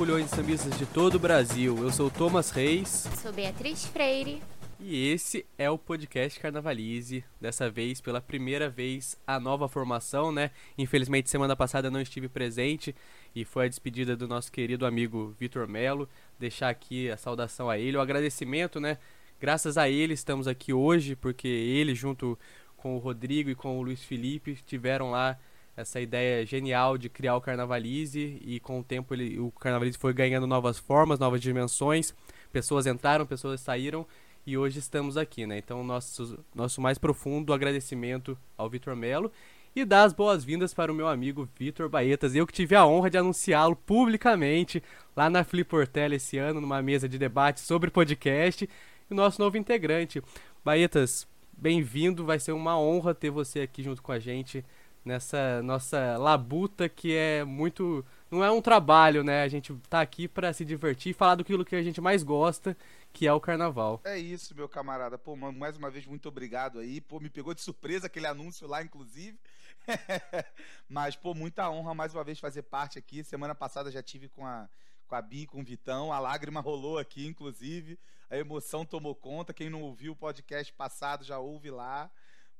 E sambistas de todo o Brasil. Eu sou o Thomas Reis. Sou Beatriz Freire. E esse é o podcast Carnavalize. Dessa vez, pela primeira vez, a nova formação, né? Infelizmente, semana passada não estive presente e foi a despedida do nosso querido amigo Vitor Melo. Deixar aqui a saudação a ele, o agradecimento, né? Graças a ele estamos aqui hoje, porque ele, junto com o Rodrigo e com o Luiz Felipe, tiveram lá essa ideia genial de criar o Carnavalize e com o tempo ele, o Carnavalize foi ganhando novas formas, novas dimensões, pessoas entraram, pessoas saíram e hoje estamos aqui, né? Então nosso, nosso mais profundo agradecimento ao Vitor Melo e dar as boas-vindas para o meu amigo Vitor Baetas, eu que tive a honra de anunciá-lo publicamente lá na Fliportela esse ano, numa mesa de debate sobre podcast, e o nosso novo integrante. Baetas, bem-vindo, vai ser uma honra ter você aqui junto com a gente nessa nossa labuta que é muito. Não é um trabalho, né? A gente tá aqui para se divertir e falar do que a gente mais gosta, que é o carnaval. É isso, meu camarada. Pô, mais uma vez, muito obrigado aí. Pô, me pegou de surpresa aquele anúncio lá, inclusive. Mas, pô, muita honra mais uma vez fazer parte aqui. Semana passada já tive com a, com a Bi, com o Vitão. A lágrima rolou aqui, inclusive. A emoção tomou conta. Quem não ouviu o podcast passado já ouve lá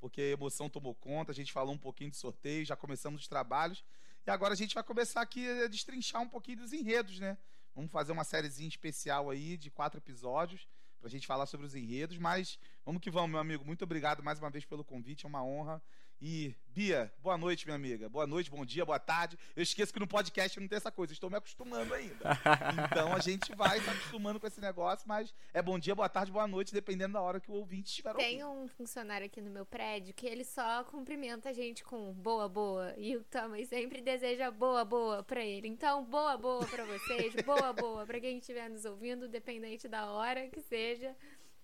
porque a emoção tomou conta, a gente falou um pouquinho de sorteio, já começamos os trabalhos, e agora a gente vai começar aqui a destrinchar um pouquinho dos enredos, né? Vamos fazer uma sériezinha especial aí de quatro episódios para a gente falar sobre os enredos, mas vamos que vamos, meu amigo. Muito obrigado mais uma vez pelo convite, é uma honra. E, Bia, boa noite, minha amiga. Boa noite, bom dia, boa tarde. Eu esqueço que no podcast não tem essa coisa, estou me acostumando ainda. Então a gente vai se acostumando com esse negócio, mas é bom dia, boa tarde, boa noite, dependendo da hora que o ouvinte estiver ouvindo. Tem um funcionário aqui no meu prédio que ele só cumprimenta a gente com boa, boa. E o Thomas sempre deseja boa, boa pra ele. Então, boa, boa pra vocês, boa, boa pra quem estiver nos ouvindo, dependente da hora que seja.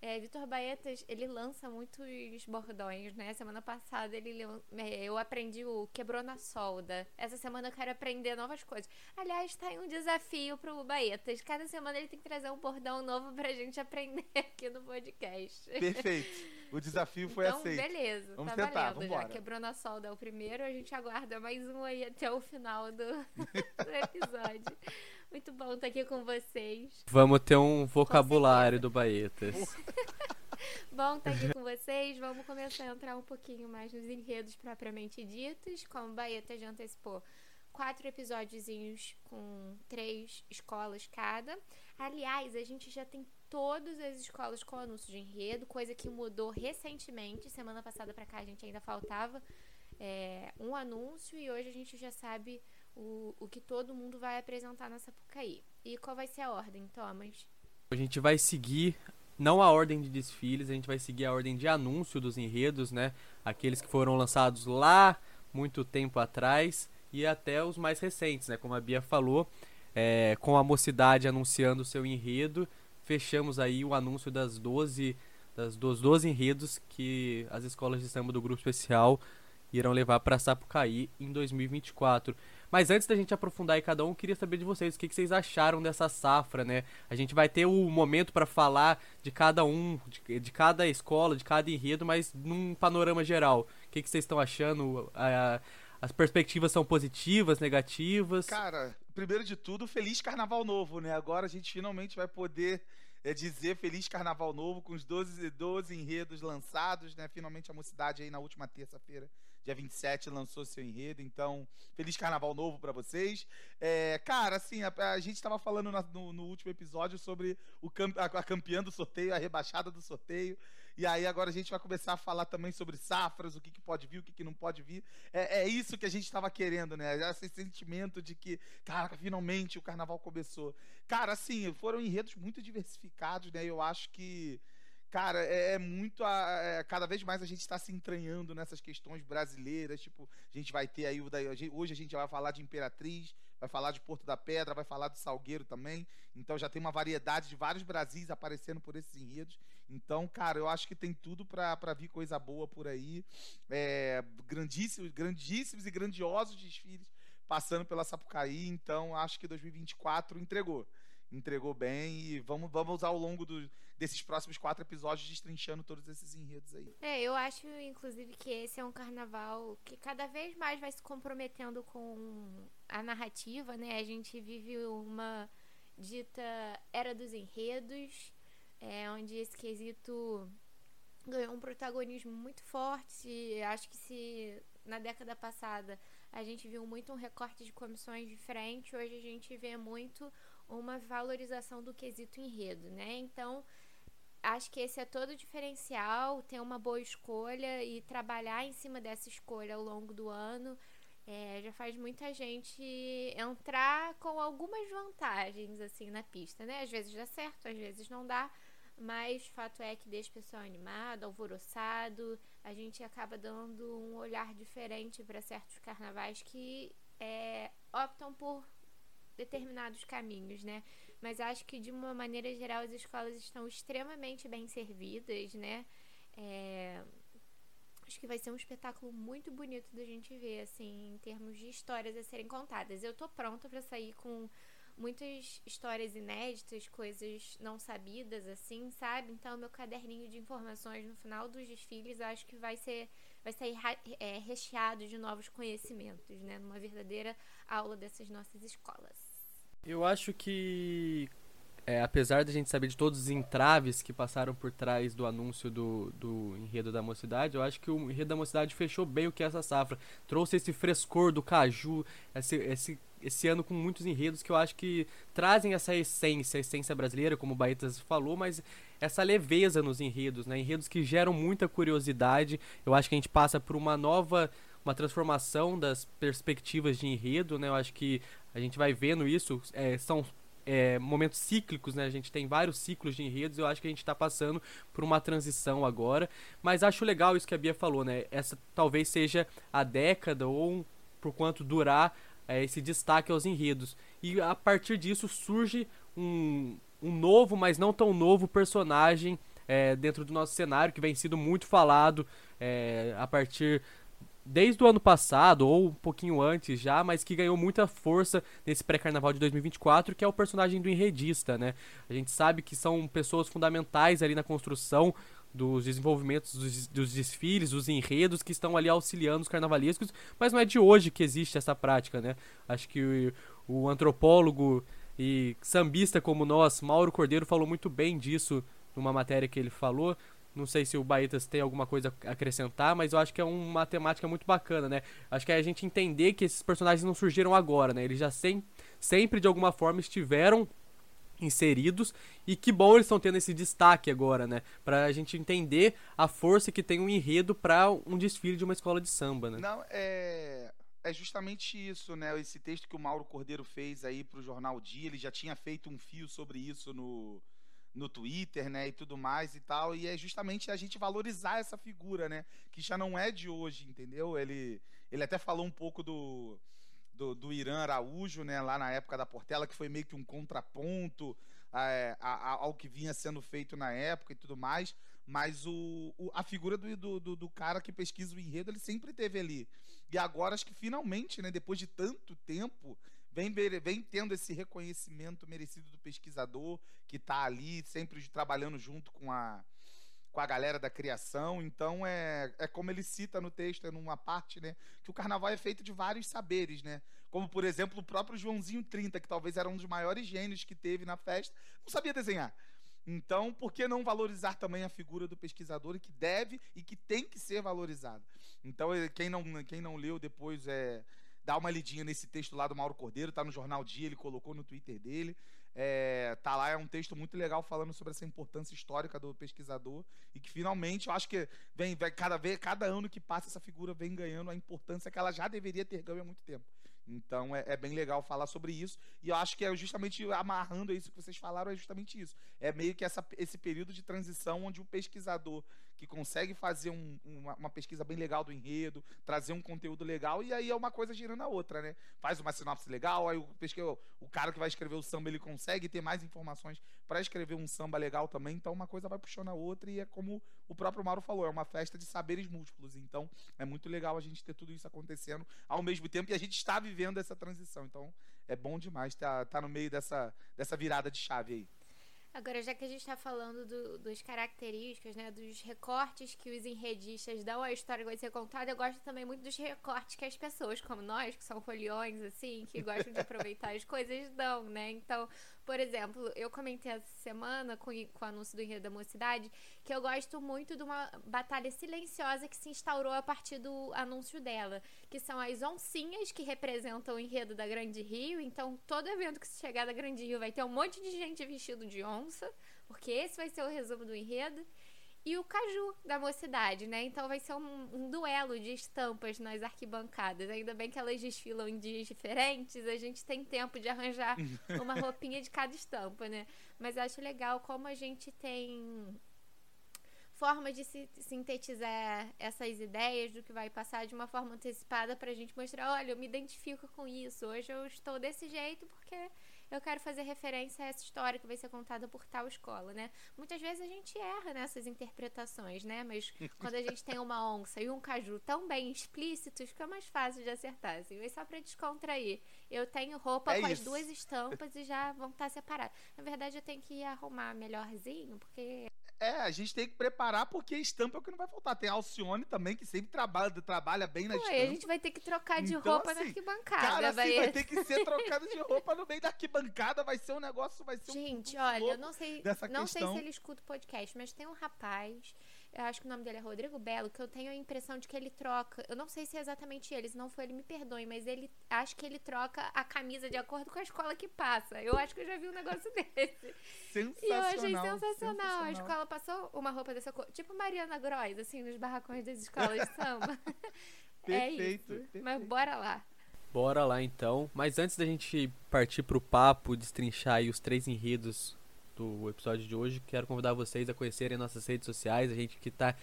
É, Vitor Baetas, ele lança muitos bordões, né? Semana passada ele é, eu aprendi o quebrou na solda. Essa semana eu quero aprender novas coisas. Aliás, tá aí um desafio pro Baetas. Cada semana ele tem que trazer um bordão novo pra gente aprender aqui no podcast. Perfeito. O desafio foi então, aceito. beleza. Vamos tá tentar, valendo vambora. já. Quebrou na solda é o primeiro, a gente aguarda mais um aí até o final do, do episódio. Muito bom estar aqui com vocês. Vamos ter um vocabulário do Baetas. bom estar aqui com vocês. Vamos começar a entrar um pouquinho mais nos enredos propriamente ditos. Como o Baeta já antecipou, quatro episódiozinhos com três escolas cada. Aliás, a gente já tem todas as escolas com anúncio de enredo, coisa que mudou recentemente. Semana passada para cá a gente ainda faltava é, um anúncio e hoje a gente já sabe o, o que todo mundo vai apresentar na Sapucaí. E qual vai ser a ordem, Thomas? A gente vai seguir não a ordem de desfiles, a gente vai seguir a ordem de anúncio dos enredos, né? Aqueles que foram lançados lá muito tempo atrás e até os mais recentes, né? Como a Bia falou, é, com a mocidade anunciando o seu enredo, fechamos aí o anúncio das 12 das, dos 12 enredos que as escolas de samba do grupo especial irão levar para Sapucaí em 2024. Mas antes da gente aprofundar em cada um, queria saber de vocês o que, que vocês acharam dessa safra, né? A gente vai ter o momento para falar de cada um, de, de, cada escola, de cada enredo, mas num panorama geral. O que, que vocês estão achando? as perspectivas são positivas, negativas? Cara, primeiro de tudo, feliz carnaval novo, né? Agora a gente finalmente vai poder é dizer Feliz Carnaval Novo com os 12, 12 enredos lançados, né? Finalmente a mocidade aí na última terça-feira dia 27 lançou seu enredo, então feliz carnaval novo para vocês. É, cara, assim, a, a gente estava falando na, no, no, último episódio sobre o a, a campeã do sorteio, a rebaixada do sorteio. E aí agora a gente vai começar a falar também sobre safras, o que, que pode vir, o que, que não pode vir. É, é isso que a gente estava querendo, né? Esse sentimento de que, cara, finalmente o carnaval começou. Cara, assim, foram enredos muito diversificados, né? Eu acho que cara, é, é muito. A, é, cada vez mais a gente está se entranhando nessas questões brasileiras. Tipo, a gente vai ter aí Hoje a gente vai falar de Imperatriz, vai falar de Porto da Pedra, vai falar de Salgueiro também. Então já tem uma variedade de vários Brasis aparecendo por esses enredos. Então, cara, eu acho que tem tudo para vir coisa boa por aí. É, grandíssimos, grandíssimos e grandiosos desfiles passando pela Sapucaí. Então, acho que 2024 entregou. Entregou bem e vamos, vamos ao longo do, desses próximos quatro episódios destrinchando todos esses enredos aí. É, eu acho, inclusive, que esse é um carnaval que cada vez mais vai se comprometendo com a narrativa, né? A gente vive uma dita era dos enredos, é, onde esse quesito ganhou um protagonismo muito forte. Acho que se na década passada a gente viu muito um recorte de comissões diferentes, hoje a gente vê muito uma valorização do quesito enredo, né? Então, acho que esse é todo o diferencial, ter uma boa escolha e trabalhar em cima dessa escolha ao longo do ano. É, já faz muita gente entrar com algumas vantagens assim na pista, né? Às vezes dá certo, às vezes não dá, mas fato é que deixa o pessoal animado, alvoroçado. A gente acaba dando um olhar diferente para certos carnavais que é, optam por determinados caminhos, né? Mas acho que de uma maneira geral as escolas estão extremamente bem servidas, né? É... Acho que vai ser um espetáculo muito bonito da gente ver, assim, em termos de histórias a serem contadas. Eu tô pronta para sair com muitas histórias inéditas, coisas não sabidas, assim, sabe? Então, meu caderninho de informações no final dos desfiles, acho que vai ser, vai sair é, recheado de novos conhecimentos, né? Numa verdadeira aula dessas nossas escolas. Eu acho que, é, apesar da gente saber de todos os entraves que passaram por trás do anúncio do, do enredo da mocidade, eu acho que o enredo da mocidade fechou bem o que é essa safra. Trouxe esse frescor do caju, esse, esse, esse ano com muitos enredos que eu acho que trazem essa essência, a essência brasileira, como o Baetas falou, mas essa leveza nos enredos, né? Enredos que geram muita curiosidade. Eu acho que a gente passa por uma nova uma transformação das perspectivas de enredo, né? Eu acho que a gente vai vendo isso, é, são é, momentos cíclicos, né? A gente tem vários ciclos de enredos. Eu acho que a gente está passando por uma transição agora. Mas acho legal isso que a Bia falou, né? Essa talvez seja a década ou por quanto durar é, esse destaque aos enredos. E a partir disso surge um, um novo, mas não tão novo personagem é, dentro do nosso cenário que vem sido muito falado é, a partir desde o ano passado, ou um pouquinho antes já, mas que ganhou muita força nesse pré-carnaval de 2024, que é o personagem do enredista, né? A gente sabe que são pessoas fundamentais ali na construção dos desenvolvimentos dos, dos, desfiles, dos enredos que estão ali auxiliando os carnavalescos, mas não é de hoje que existe essa prática, né? Acho que o, o antropólogo e sambista como nós, Mauro Cordeiro, falou muito bem disso numa matéria que ele falou, não sei se o Baetas tem alguma coisa a acrescentar, mas eu acho que é uma temática muito bacana, né? Acho que é a gente entender que esses personagens não surgiram agora, né? Eles já sem, sempre, de alguma forma, estiveram inseridos e que bom eles estão tendo esse destaque agora, né? Pra gente entender a força que tem um enredo para um desfile de uma escola de samba, né? Não, é é justamente isso, né? Esse texto que o Mauro Cordeiro fez aí pro jornal Dia, ele já tinha feito um fio sobre isso no no Twitter, né, e tudo mais e tal, e é justamente a gente valorizar essa figura, né, que já não é de hoje, entendeu? Ele, ele até falou um pouco do, do, do Irã Araújo, né, lá na época da Portela, que foi meio que um contraponto é, a, a, ao que vinha sendo feito na época e tudo mais, mas o, o a figura do, do, do, cara que pesquisa o enredo, ele sempre teve ali. E agora, acho que finalmente, né, depois de tanto tempo, vem, vem tendo esse reconhecimento merecido do pesquisador que está ali sempre trabalhando junto com a, com a galera da criação. Então é, é como ele cita no texto, é numa parte, né, que o carnaval é feito de vários saberes, né? Como por exemplo o próprio Joãozinho 30, que talvez era um dos maiores gênios que teve na festa, não sabia desenhar. Então, por que não valorizar também a figura do pesquisador que deve e que tem que ser valorizado? Então, quem não, quem não leu depois é dá uma lidinha nesse texto lá do Mauro Cordeiro, tá no Jornal Dia, ele colocou no Twitter dele. É, tá lá, é um texto muito legal falando sobre essa importância histórica do pesquisador e que finalmente eu acho que vem, vem cada vez, cada ano que passa essa figura vem ganhando a importância que ela já deveria ter ganho há muito tempo. Então é, é, bem legal falar sobre isso. E eu acho que é justamente amarrando isso que vocês falaram, é justamente isso. É meio que essa, esse período de transição onde o pesquisador que consegue fazer um, uma, uma, pesquisa bem legal do enredo, trazer um conteúdo legal, e aí é uma coisa girando a outra, né? Faz uma sinopse legal, aí o, o cara que vai escrever o samba ele consegue ter mais informações para escrever um samba legal também, então uma coisa vai puxando a outra, e é como o próprio Mauro falou, é uma festa de saberes múltiplos. Então é muito legal a gente ter tudo isso acontecendo ao mesmo tempo, e a gente está vivendo essa transição. Então é bom demais estar tá, tá no meio dessa, dessa virada de chave aí. Agora, já que a gente está falando do, dos características, né, dos recortes que os enredistas dão à história que vai ser contada, eu gosto também muito dos recortes que as pessoas, como nós, que são foliões, assim, que gostam de aproveitar as coisas, dão, né? Então, por exemplo, eu comentei essa semana com, com o anúncio do Enredo da Mocidade que eu gosto muito de uma batalha silenciosa que se instaurou a partir do anúncio dela, que são as oncinhas que representam o enredo da Grande Rio. Então, todo evento que se chegar da Grande Rio vai ter um monte de gente vestido de onça, porque esse vai ser o resumo do enredo e o Caju da mocidade, né? Então vai ser um, um, duelo de estampas nas arquibancadas. Ainda bem que elas desfilam em dias diferentes, a gente tem tempo de arranjar uma roupinha de cada estampa, né? Mas acho legal como a gente tem forma de sintetizar essas ideias do que vai passar de uma forma antecipada para a gente mostrar, olha, eu me identifico com isso. Hoje eu estou desse jeito porque eu quero fazer referência a essa história que vai ser contada por tal escola, né? Muitas vezes a gente erra nessas interpretações, né? Mas quando a gente tem uma onça e um caju tão bem explícitos, fica mais fácil de acertar, assim. Mas só para descontrair. Eu tenho roupa é com isso. as duas estampas e já vão estar separadas. Na verdade, eu tenho que arrumar melhorzinho, porque é, a gente tem que preparar porque estampa é o que não vai faltar. Tem a Alcione também, que sempre trabalha, trabalha bem na Pô, estampa. a gente vai ter que trocar de então, roupa assim, na arquibancada. Cara, assim, vai ter que ser trocado de roupa no meio da arquibancada. Vai ser um negócio, vai ser gente, um. Gente, olha, eu não sei, não sei se ele escuta o podcast, mas tem um rapaz eu acho que o nome dele é Rodrigo Belo, que eu tenho a impressão de que ele troca. Eu não sei se é exatamente ele, se não foi ele, me perdoe, mas ele acho que ele troca a camisa de acordo com a escola que passa. Eu acho que eu já vi um negócio desse. Sensacional. E eu achei sensacional. sensacional. A escola passou uma roupa dessa cor. Tipo Mariana Gross, assim, nos barracões das escolas de samba. perfeito, é isso. Perfeito. Mas bora lá. Bora lá então. Mas antes da gente partir pro papo, destrinchar aí os três enredos do episódio de hoje. Quero convidar vocês a conhecerem nossas redes sociais, a gente que está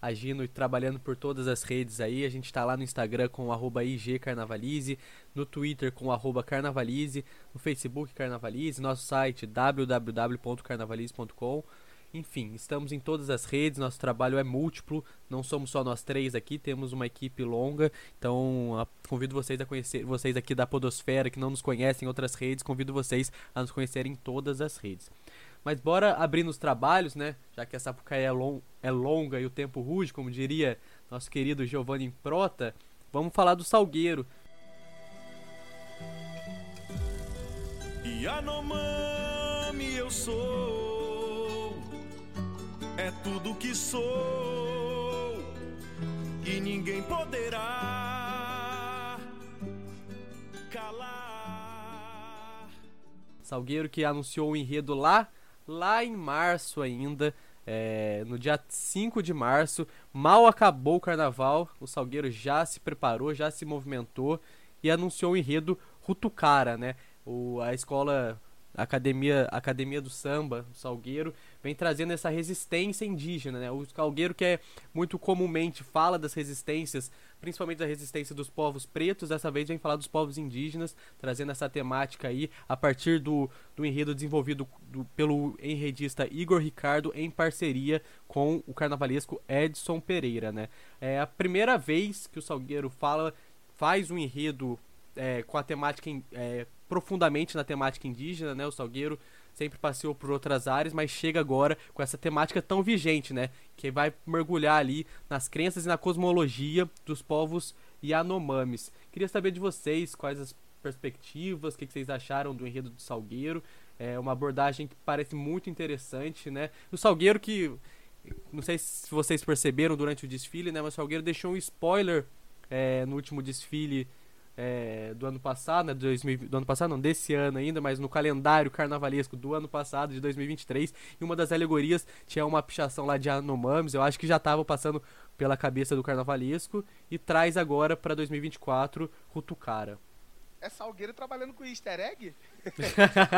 agindo e trabalhando por todas as redes aí. A gente está lá no Instagram com igcarnavalize, no Twitter com carnavalize, no Facebook carnavalize, nosso site www.carnavalize.com. Enfim, estamos em todas as redes, nosso trabalho é múltiplo, não somos só nós três aqui, temos uma equipe longa, então convido vocês a conhecer, vocês aqui da Podosfera que não nos conhecem em outras redes, convido vocês a nos conhecerem em todas as redes. Mas bora abrir nos trabalhos, né? Já que essa época é, long, é longa e o tempo ruge, como diria nosso querido Giovanni Prota, vamos falar do Salgueiro. Yanomami eu sou, é tudo que sou, e ninguém poderá calar. Salgueiro que anunciou o enredo lá lá em março ainda, é, no dia 5 de março. Mal acabou o carnaval, o Salgueiro já se preparou, já se movimentou e anunciou o enredo Rutucara, né? O, a escola a academia, a academia do samba, o Salgueiro, vem trazendo essa resistência indígena, né? O Salgueiro que é muito comumente fala das resistências, principalmente da resistência dos povos pretos, dessa vez vem falar dos povos indígenas, trazendo essa temática aí a partir do, do enredo desenvolvido do, pelo enredista Igor Ricardo em parceria com o carnavalesco Edson Pereira, né? É a primeira vez que o Salgueiro fala faz um enredo é, com a temática é, profundamente na temática indígena, né? O Salgueiro sempre passeou por outras áreas, mas chega agora com essa temática tão vigente, né? Que vai mergulhar ali nas crenças e na cosmologia dos povos Yanomamis. Queria saber de vocês quais as perspectivas, o que, vocês acharam do enredo do Salgueiro. É uma abordagem que parece muito interessante, né? O Salgueiro que não sei se vocês perceberam durante o desfile, né? Mas o Salgueiro deixou um spoiler é, no último desfile é, do ano passado, né, 2000, do ano passado não, desse ano ainda, mas no calendário carnavalesco do ano passado, de 2023, e uma das alegorias tinha uma pichação lá de Anomames, eu acho que já estava passando pela cabeça do carnavalesco, e traz agora para 2024 Rutucara. É Salgueiro trabalhando com easter egg? eu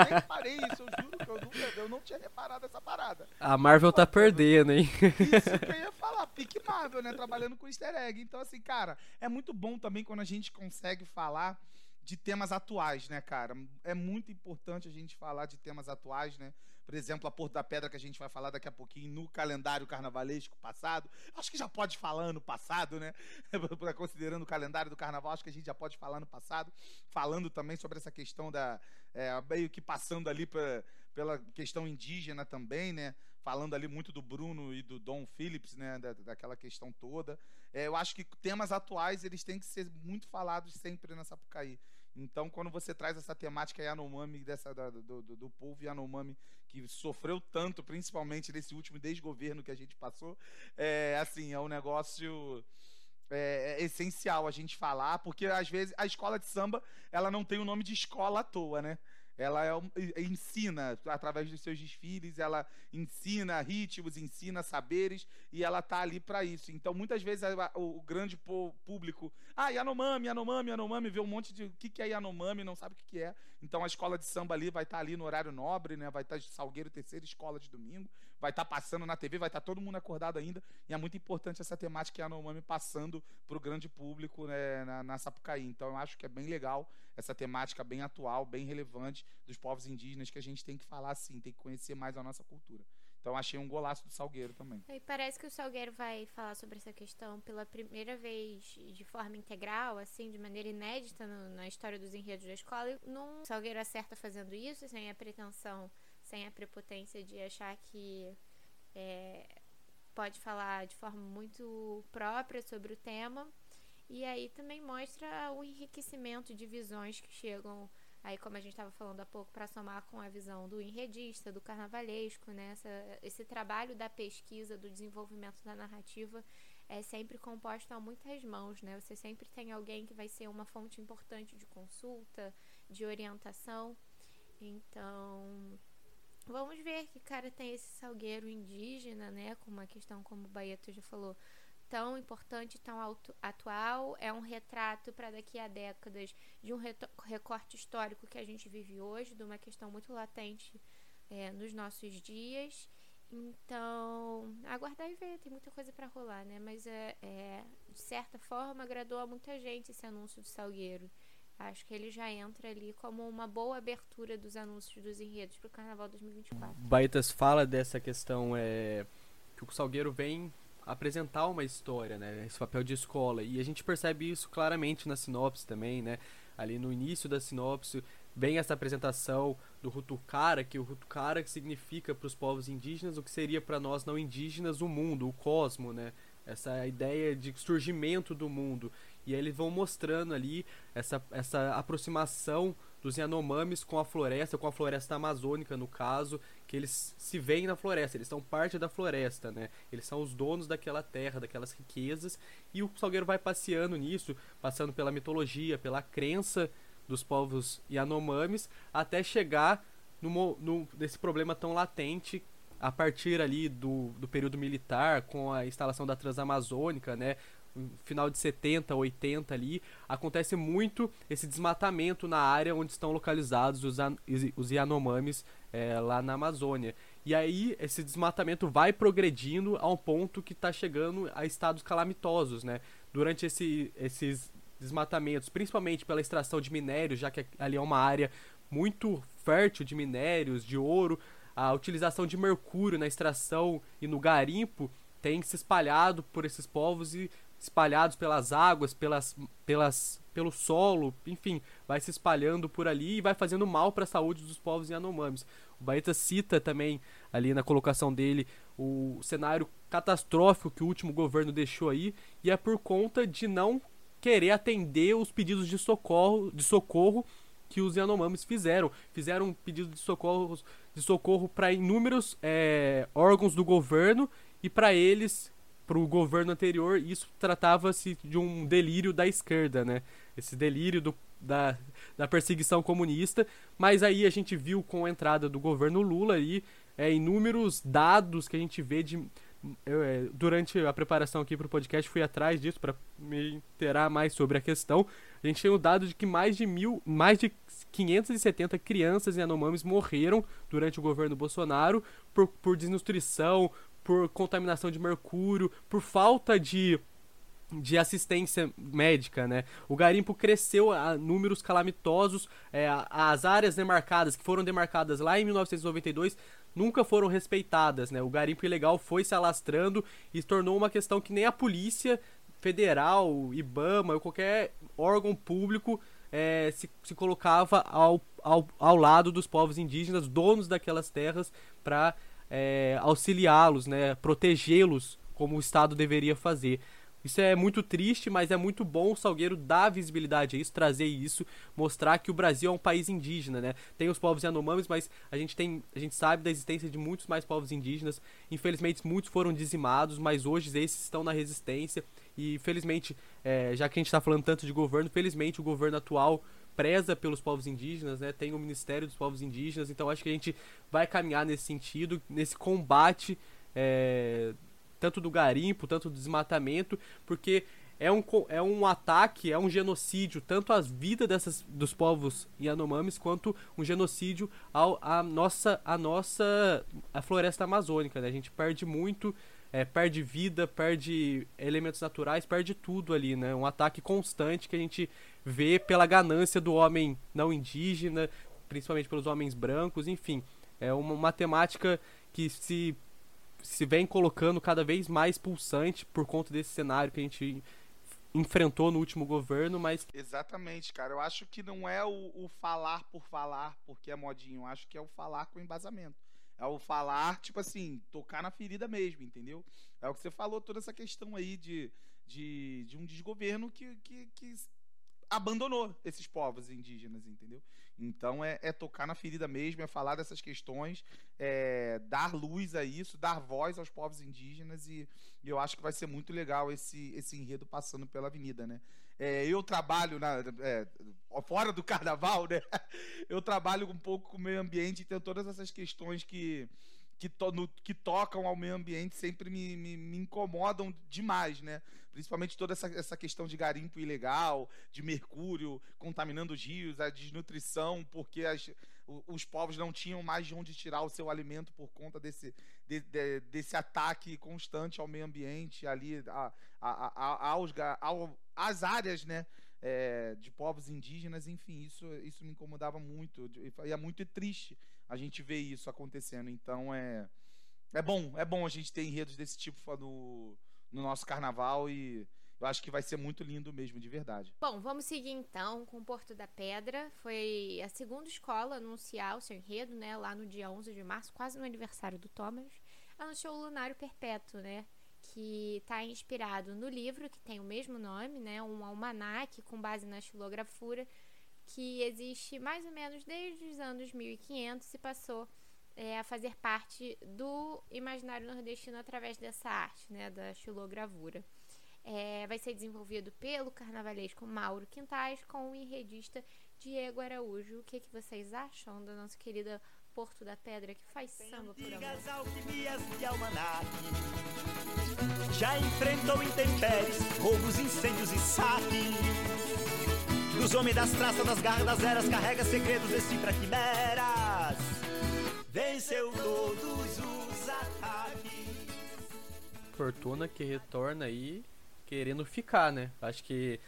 nem reparei isso, eu juro que eu, nunca, eu não tinha reparado essa parada. A Marvel tá perdendo, hein? Isso que eu ia falar, pique Marvel, né? Trabalhando com easter egg. Então, assim, cara, é muito bom também quando a gente consegue falar de temas atuais, né, cara? É muito importante a gente falar de temas atuais, né? Por exemplo, a Porto da Pedra que a gente vai falar daqui a pouquinho no calendário carnavalesco passado. Acho que já pode falar ano passado, né? Considerando o calendário do carnaval, acho que a gente já pode falar ano passado. Falando também sobre essa questão da. É, meio que passando ali pra, pela questão indígena também, né? Falando ali muito do Bruno e do Dom Phillips, né? Da, daquela questão toda. É, eu acho que temas atuais eles têm que ser muito falados sempre nessa Sapucaí. Então, quando você traz essa temática Yanomami, dessa, da, do, do, do povo Yanomami, que sofreu tanto, principalmente nesse último desgoverno que a gente passou, é assim, é um negócio é, é essencial a gente falar, porque às vezes a escola de samba ela não tem o nome de escola à toa, né? Ela é, ensina através dos seus desfiles, ela ensina ritmos, ensina saberes e ela tá ali para isso. Então, muitas vezes o, o, grande público, ah, Yanomami, Yanomami, Yanomami, vê um monte de o que, que é Yanomami, não sabe o que, que é. Então, a escola de samba ali vai estar tá ali no horário nobre, né? Vai estar tá Salgueiro terceira escola de domingo, vai estar tá passando na TV, vai estar tá todo mundo acordado ainda. E é muito importante essa temática Yanomami passando para o grande público né, na, na Sapucaí. Então, eu acho que é bem legal essa temática bem atual, bem relevante dos povos indígenas que a gente tem que falar assim, tem que conhecer mais a nossa cultura. Então achei um golaço do Salgueiro também. E parece que o Salgueiro vai falar sobre essa questão pela primeira vez de forma integral, assim, de maneira inédita no, na história dos enredos da escola. E não, o Salgueiro acerta fazendo isso, sem a pretensão, sem a prepotência de achar que é, pode falar de forma muito própria sobre o tema. E aí também mostra o enriquecimento de visões que chegam aí como a gente estava falando há pouco para somar com a visão do enredista, do carnavalesco, né? Essa, esse trabalho da pesquisa, do desenvolvimento da narrativa é sempre composto a muitas mãos, né? Você sempre tem alguém que vai ser uma fonte importante de consulta, de orientação. Então, vamos ver que cara tem esse salgueiro indígena, né? Com uma questão como o Baeto já falou, tão importante, tão atual. É um retrato para daqui a décadas de um recorte histórico que a gente vive hoje, de uma questão muito latente é, nos nossos dias. Então, aguardar e ver, tem muita coisa para rolar, né? Mas, é, é, de certa forma, agradou a muita gente esse anúncio do Salgueiro. Acho que ele já entra ali como uma boa abertura dos anúncios dos enredos para o Carnaval 2024. Baitas fala dessa questão é, que o Salgueiro vem apresentar uma história, né? Esse papel de escola. E a gente percebe isso claramente na sinopse também, né? Ali no início da sinopse vem essa apresentação do Hutukara, que o Hutukara significa para os povos indígenas o que seria para nós não indígenas o mundo, o cosmo, né? Essa ideia de surgimento do mundo. E aí eles vão mostrando ali essa, essa aproximação dos Yanomamis com a floresta, com a floresta amazônica no caso, que eles se veem na floresta, eles são parte da floresta, né? Eles são os donos daquela terra, daquelas riquezas, e o Salgueiro vai passeando nisso, passando pela mitologia, pela crença dos povos Yanomamis, até chegar no, no, nesse problema tão latente a partir ali do, do período militar, com a instalação da Transamazônica, né? final de 70, 80 ali, acontece muito esse desmatamento na área onde estão localizados os, os Yanomamis é, lá na Amazônia. E aí esse desmatamento vai progredindo a um ponto que está chegando a estados calamitosos, né? Durante esse, esses desmatamentos, principalmente pela extração de minérios, já que ali é uma área muito fértil de minérios, de ouro, a utilização de mercúrio na extração e no garimpo tem se espalhado por esses povos e espalhados pelas águas, pelas, pelas, pelo solo, enfim, vai se espalhando por ali e vai fazendo mal para a saúde dos povos Yanomamis. O Baeta cita também ali na colocação dele o cenário catastrófico que o último governo deixou aí e é por conta de não querer atender os pedidos de socorro, de socorro que os Yanomamis fizeram. Fizeram um pedido de socorro, de socorro para inúmeros é, órgãos do governo e para eles para o governo anterior, isso tratava-se de um delírio da esquerda, né? Esse delírio do, da, da perseguição comunista. Mas aí a gente viu com a entrada do governo Lula aí é, inúmeros dados que a gente vê de. Eu, é, durante a preparação aqui para o podcast, fui atrás disso para me interar mais sobre a questão. a gente tem o dado de que mais de mil, mais de 570 crianças em Yanomamis morreram durante o governo Bolsonaro por, por desnutrição, por contaminação de mercúrio, por falta de de assistência médica, né? O garimpo cresceu a números calamitosos, é, as áreas demarcadas que foram demarcadas lá em 1992 nunca foram respeitadas, né? O garimpo ilegal foi se alastrando e se tornou uma questão que nem a polícia federal, IBAMA ou qualquer órgão público é, se, se colocava ao, ao, ao lado dos povos indígenas, donos daquelas terras, para é, auxiliá-los, né? Protegê-los como o Estado deveria fazer. Isso é muito triste, mas é muito bom o Salgueiro dar visibilidade a isso, trazer isso, mostrar que o Brasil é um país indígena, né? Tem os povos Yanomamis, mas a gente tem, a gente sabe da existência de muitos mais povos indígenas. Infelizmente, muitos foram dizimados, mas hoje esses estão na resistência. E felizmente, é, já que a gente está falando tanto de governo, felizmente o governo atual preza pelos povos indígenas, né? Tem o Ministério dos Povos Indígenas, então acho que a gente vai caminhar nesse sentido, nesse combate. É, tanto do garimpo, tanto do desmatamento, porque é um, é um ataque, é um genocídio, tanto às vidas dessas, dos povos Yanomamis, quanto um genocídio a nossa, a nossa a floresta amazônica. Né? A gente perde muito, é, perde vida, perde elementos naturais, perde tudo ali. Né? Um ataque constante que a gente vê pela ganância do homem não indígena, principalmente pelos homens brancos, enfim. É uma, uma temática que se se vem colocando cada vez mais pulsante por conta desse cenário que a gente enfrentou no último governo, mas. Exatamente, cara. Eu acho que não é o, o, falar por falar porque é modinho. Eu acho que é o falar com embasamento. É o falar, tipo assim, tocar na ferida mesmo, entendeu? É o que você falou, toda essa questão aí de, de, de um desgoverno que, que, que abandonou esses povos indígenas, entendeu? Então é, é, tocar na ferida mesmo, é falar dessas questões, é, dar luz a isso, dar voz aos povos indígenas e, e, eu acho que vai ser muito legal esse, esse enredo passando pela avenida, né? É, eu trabalho na, é, fora do carnaval, né? Eu trabalho um pouco com o meio ambiente e tenho todas essas questões que que, to, no, que tocam ao meio ambiente sempre me, me, me, incomodam demais, né? Principalmente toda essa, essa questão de garimpo ilegal, de mercúrio contaminando os rios, a desnutrição, porque as, os povos não tinham mais de onde tirar o seu alimento por conta desse, de, de, desse ataque constante ao meio ambiente, ali a, a, a, aos, ao, às áreas, né? É, de povos indígenas, enfim, isso, isso me incomodava muito e é muito triste a gente vê isso acontecendo. Então é é bom, é bom a gente ter enredos desse tipo no, no nosso carnaval e eu acho que vai ser muito lindo mesmo, de verdade. Bom, vamos seguir então com o Porto da Pedra. Foi a segunda escola a anunciar o seu enredo, né? Lá no dia 11 de março, quase no aniversário do Thomas. Anunciou o Lunário Perpétuo, né? Que está inspirado no livro que tem o mesmo nome, né? Um almanaque com base na xilografura que existe mais ou menos desde os anos 1500 e passou é, a fazer parte do imaginário nordestino através dessa arte, né, da xilogravura. É, vai ser desenvolvido pelo carnavalesco Mauro Quintais com o enredista Diego Araújo. O que, que vocês acham da nossa querida Porto da Pedra que faz samba por amor? Já enfrentou intempéries, roubos, incêndios e saques dos homens das traças, das garras, das eras, carrega segredos, decifra quimeras. Venceu todos os ataques. Fortuna que retorna aí querendo ficar, né? Acho que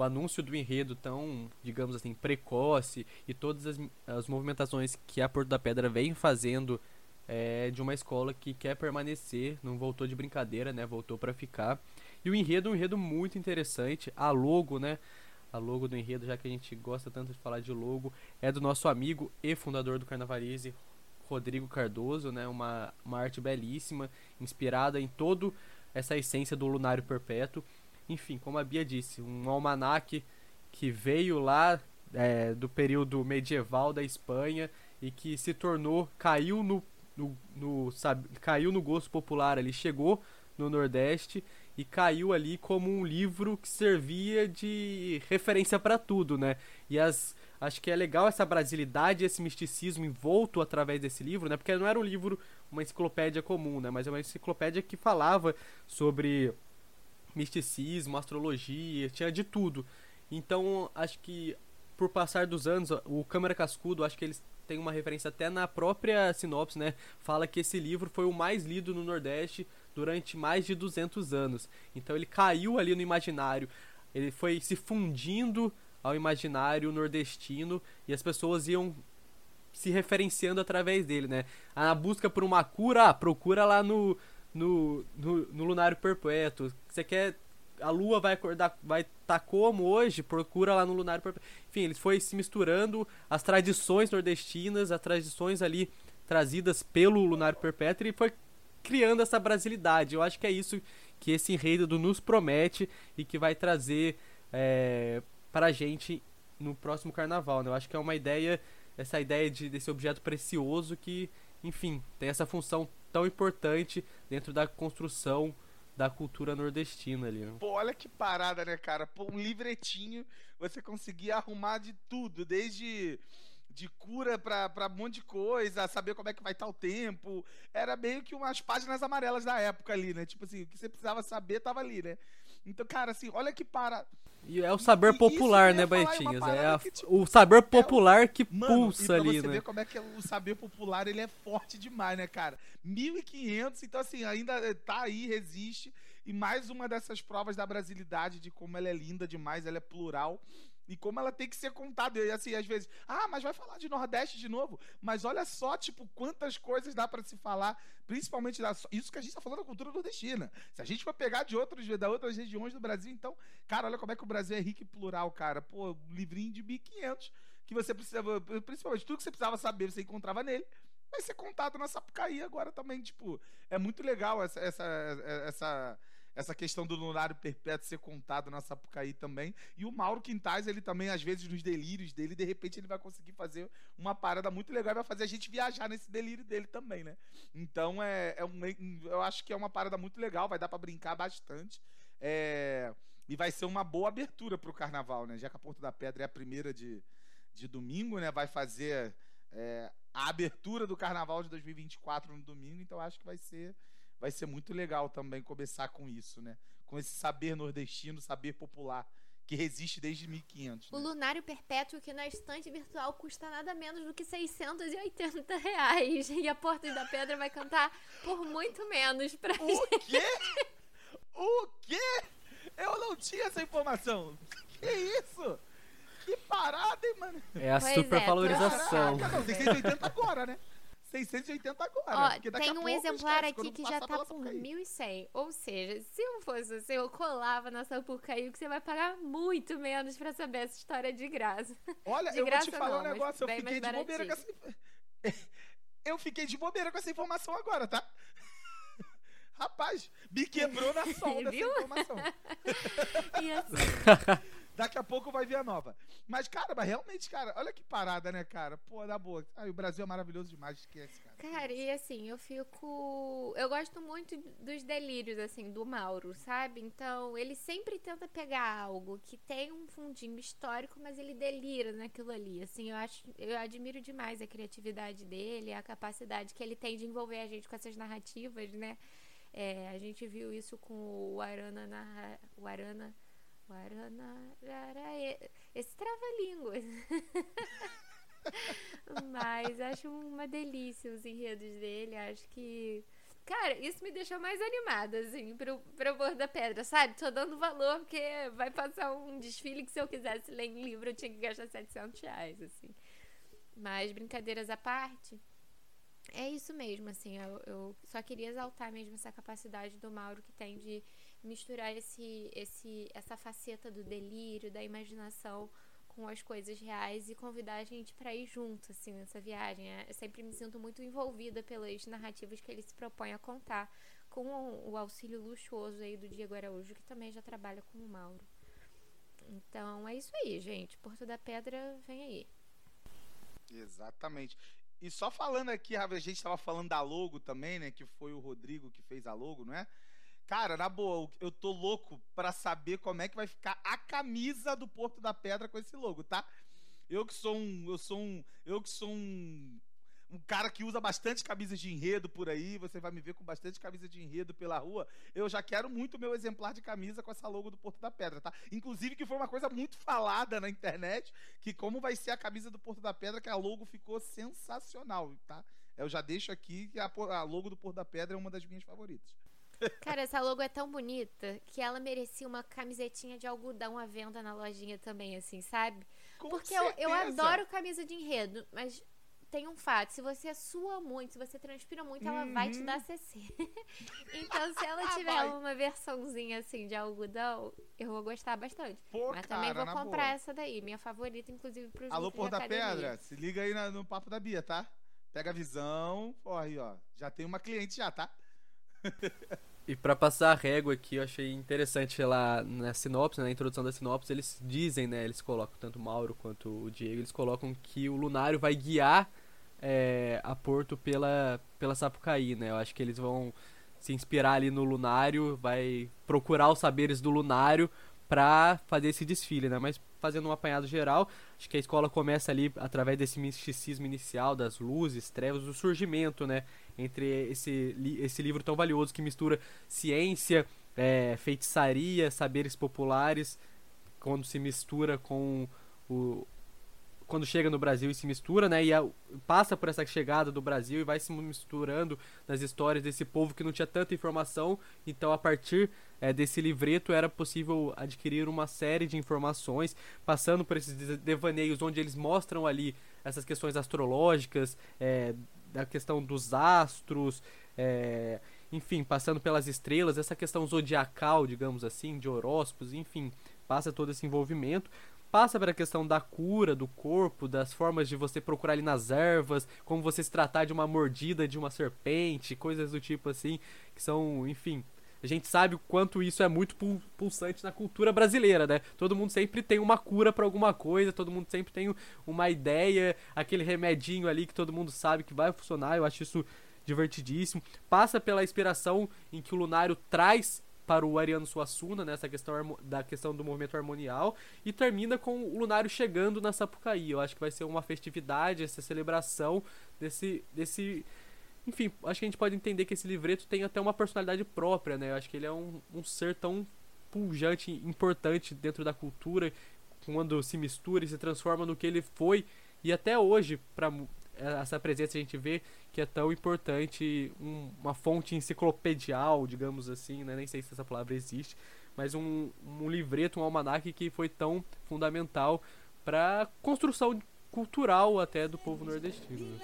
o anúncio do enredo tão, digamos assim, precoce e todas as, as movimentações que a Porto da Pedra vem fazendo é, de uma escola que quer permanecer, não voltou de brincadeira, né? Voltou para ficar. E o enredo um enredo muito interessante, a logo, né? a logo do enredo, já que a gente gosta tanto de falar de logo, é do nosso amigo e fundador do Carnavalize, Rodrigo Cardoso, né? Uma, uma arte belíssima, inspirada em todo essa essência do lunário perpétuo. Enfim, como a Bia disse, um almanaque que veio lá é, do período medieval da Espanha e que se tornou, caiu no, no, no sabe, caiu no gosto popular ali, chegou no Nordeste e caiu ali como um livro que servia de referência para tudo, né? E as acho que é legal essa brasilidade, esse misticismo envolto através desse livro, né? Porque não era um livro, uma enciclopédia comum, né? Mas é uma enciclopédia que falava sobre misticismo, astrologia, tinha de tudo. Então, acho que por passar dos anos, o Câmara Cascudo, acho que eles têm uma referência até na própria sinopse, né? Fala que esse livro foi o mais lido no Nordeste durante mais de 200 anos. Então ele caiu ali no imaginário, ele foi se fundindo ao imaginário nordestino e as pessoas iam se referenciando através dele, né? A busca por uma cura, ah, procura lá no, no, no, no Lunário Perpétuo. Você quer a lua vai acordar, vai estar tá como hoje, procura lá no Lunário Perpétuo. Enfim, ele foi se misturando as tradições nordestinas, as tradições ali trazidas pelo Lunário Perpétuo e foi criando essa brasilidade. Eu acho que é isso que esse enredo nos promete e que vai trazer é, para a gente no próximo carnaval. Né? Eu acho que é uma ideia, essa ideia de, desse objeto precioso que, enfim, tem essa função tão importante dentro da construção da cultura nordestina ali. Né? Pô, olha que parada, né, cara? Pô, um livretinho, você conseguia arrumar de tudo, desde de cura pra, pra um monte de coisa, saber como é que vai estar o tempo. Era meio que umas páginas amarelas da época ali, né? Tipo assim, o que você precisava saber tava ali, né? Então, cara, assim, olha que para. E é o saber popular, né, Baetinhas? É a, que, tipo, o saber popular é o, que mano, pulsa ali, você né? ver como é que é o saber popular, ele é forte demais, né, cara? 1500, então assim, ainda eh, tá aí, resiste. E mais uma dessas provas da brasilidade, de como ela é linda demais, ela é plural e como ela tem que ser contada. E assim, às vezes, ah, mas vai falar de Nordeste de novo. Mas olha só, tipo, quantas coisas dá para se falar, principalmente da, isso que a gente tá falando da cultura nordestina. Se a gente for pegar de outros, da outras regiões do Brasil, então, cara, olha como é que o Brasil é rico e plural, cara. Pô, livrinho de 1500 que você precisava, principalmente tudo que você precisava saber, você encontrava nele vai ser contado na Sapucaí agora também, tipo, é muito legal essa essa essa essa questão do lunário perpétuo ser contado na Sapucaí também. E o Mauro Quintais, ele também, às vezes, nos delírios dele, de repente ele vai conseguir fazer uma parada muito legal e vai fazer a gente viajar nesse delírio dele também, né? Então, é, é um, eu acho que é uma parada muito legal, vai dar para brincar bastante. É, e vai ser uma boa abertura para o carnaval, né? Já que a Porto da Pedra é a primeira de, de domingo, né? Vai fazer é, a abertura do carnaval de 2024 no domingo, então acho que vai ser vai ser muito legal também começar com isso, né? Com esse saber nordestino, saber popular que resiste desde 1500. O né? lunário perpétuo que na estante virtual custa nada menos do que 680 reais. E a Porta da Pedra vai cantar por muito menos pra o gente. O quê? O quê? Eu não tinha essa informação. Que isso? Que parada, hein, mano? É a supervalorização. É, não, 680 agora, né? 680 agora. Ó, tem um exemplar aqui que já tá por 1.100. Ou seja, se eu fosse você, eu colava na Sapucaí, que você vai pagar muito menos pra saber essa história de graça. Olha, de eu graça, vou te falar não, um negócio, eu fiquei de bobeira com essa... Eu fiquei de bobeira com essa informação agora, tá? Rapaz, me quebrou na solda essa informação. e assim... Daqui a pouco vai vir a nova. Mas, cara, mas realmente, cara, olha que parada, né, cara? Pô, da boa. Ai, o Brasil é maravilhoso demais, esquece, cara. Cara, e assim, eu fico. Eu gosto muito dos delírios, assim, do Mauro, sabe? Então, ele sempre tenta pegar algo que tem um fundinho histórico, mas ele delira naquilo ali. Assim, eu acho. Eu admiro demais a criatividade dele, a capacidade que ele tem de envolver a gente com essas narrativas, né? É, a gente viu isso com o Arana na. O Arana esse trava-línguas. Mas acho uma delícia os enredos dele. Acho que. Cara, isso me deixou mais animada, assim, pro, pro Bordo da Pedra, sabe? Tô dando valor porque vai passar um desfile que se eu quisesse ler em livro eu tinha que gastar 700 reais, assim. Mas, brincadeiras à parte, é isso mesmo, assim. Eu, eu só queria exaltar mesmo essa capacidade do Mauro que tem de misturar esse, esse, essa faceta do delírio, da imaginação com as coisas reais e convidar a gente para ir junto, assim, nessa viagem. É, eu sempre me sinto muito envolvida pelas narrativas que ele se propõe a contar, com o auxílio luxuoso aí do Diego Araújo, que também já trabalha com o Mauro. Então é isso aí, gente. Porto da Pedra vem aí. Exatamente. E só falando aqui, a gente estava falando da logo também, né? Que foi o Rodrigo que fez a logo, não é? Cara, na boa, eu tô louco para saber como é que vai ficar a camisa do Porto da Pedra com esse logo, tá? Eu que sou um, eu sou um, eu que sou um um cara que usa bastante camisas de enredo por aí, você vai me ver com bastante camisa de enredo pela rua. Eu já quero muito meu exemplar de camisa com essa logo do Porto da Pedra, tá? Inclusive que foi uma coisa muito falada na internet, que como vai ser a camisa do Porto da Pedra, que a logo ficou sensacional, tá? Eu já deixo aqui que a logo do Porto da Pedra é uma das minhas favoritas. Cara, essa logo é tão bonita que ela merecia uma camisetinha de algodão à venda na lojinha também, assim, sabe? Com Porque eu, eu adoro camisa de enredo, mas tem um fato: se você sua muito, se você transpira muito, ela vai te Uhum. dar CC. então, se ela tiver Vai. uma versãozinha assim de algodão, eu vou gostar bastante. Pô, mas cara, também vou comprar boa. essa daí, minha favorita, inclusive, pros Alô, Porto da academia. Pedra, se liga aí no papo da Bia, tá? Pega a visão, ó, aí, ó. Já tem uma cliente já, tá? E pra passar a régua aqui, eu achei interessante lá na sinopse, na introdução da sinopse, eles dizem, né, eles colocam, tanto o Mauro quanto o Diego, eles colocam que o Lunário vai guiar é, a Porto pela, pela Sapucaí, né, eu acho que eles vão se inspirar ali no Lunário, vai procurar os saberes do Lunário pra fazer esse desfile, né, mas fazendo um apanhado geral, acho que a escola começa ali através desse misticismo inicial, das luzes, trevas, o surgimento, né, entre esse, esse livro tão valioso que mistura ciência, é, feitiçaria, saberes populares, quando se mistura com o. Quando chega no Brasil e se mistura, né? E a- passa por essa chegada do Brasil e vai se misturando nas histórias desse povo que não tinha tanta informação. Então, a partir é, desse livreto, era possível adquirir uma série de informações, passando por esses de- devaneios onde eles mostram ali essas questões astrológicas, é, da questão dos astros, é, enfim, passando pelas estrelas, essa questão zodiacal, digamos assim, de horóscopos, enfim, passa todo esse envolvimento. Passa pela questão da cura do corpo, das formas de você procurar ali nas ervas, como você se tratar de uma mordida de uma serpente, coisas do tipo assim, que são, enfim, a gente sabe o quanto isso é muito pul- pulsante na cultura brasileira, né? Todo mundo sempre tem uma cura pra alguma coisa, todo mundo sempre tem uma ideia, aquele remedinho ali que todo mundo sabe que vai funcionar. Eu acho isso divertidíssimo. Passa pela inspiração em que o Lunário traz para o Ariano Suassuna, nessa questão harmo- da questão do movimento harmonial, e termina com o Lunário chegando na Sapucaí. Eu acho que vai ser uma festividade, essa celebração desse desse enfim, acho que a gente pode entender que esse livreto tem até uma personalidade própria, né? Eu acho que ele é um, um ser tão pujante, importante dentro da cultura, quando se mistura e se transforma no que ele foi, e até hoje, para essa presença a gente vê que é tão importante, um- uma fonte enciclopedial, digamos assim, né? Nem sei se essa palavra existe, mas um, um livreto, um almanaque que foi tão fundamental para construção cultural até do povo nordestino.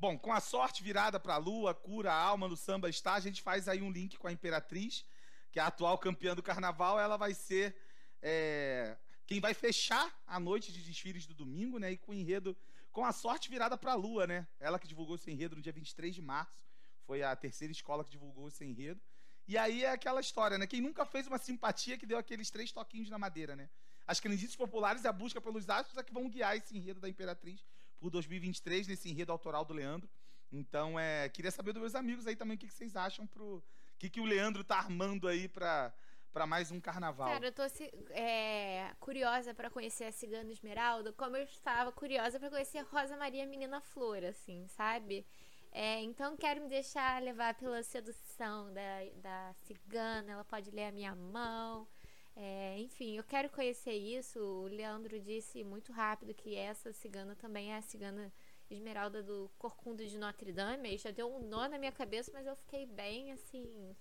Bom, com a sorte virada pra lua, cura a alma no samba está, a gente faz aí um link com a Imperatriz, que é a atual campeã do carnaval. Ela vai ser é, quem vai fechar a noite de desfiles do domingo, né? E com o enredo, com a sorte virada pra lua, né? Ela que divulgou esse enredo no dia 23 de março. Foi a terceira escola que divulgou esse enredo. E aí é aquela história, né? Quem nunca fez uma simpatia que deu aqueles três toquinhos na madeira, né? As crendices populares e a busca pelos astros é que vão guiar esse enredo da Imperatriz por 2023, nesse enredo autoral do Leandro. Então, é, queria saber dos meus amigos aí também o que, que vocês acham pro. O que, que o Leandro tá armando aí pra, pra mais um carnaval. Cara, eu tô é, curiosa pra conhecer a Cigana Esmeralda, como eu estava curiosa pra conhecer Rosa Maria Menina Flor, assim, sabe? É, então quero me deixar levar pela sedução da, da cigana, ela pode ler a minha mão. É, enfim, eu quero conhecer isso. O Leandro disse muito rápido que essa cigana também é a cigana Esmeralda do Corcunda de Notre Dame. Já deu um nó na minha cabeça, mas eu fiquei bem assim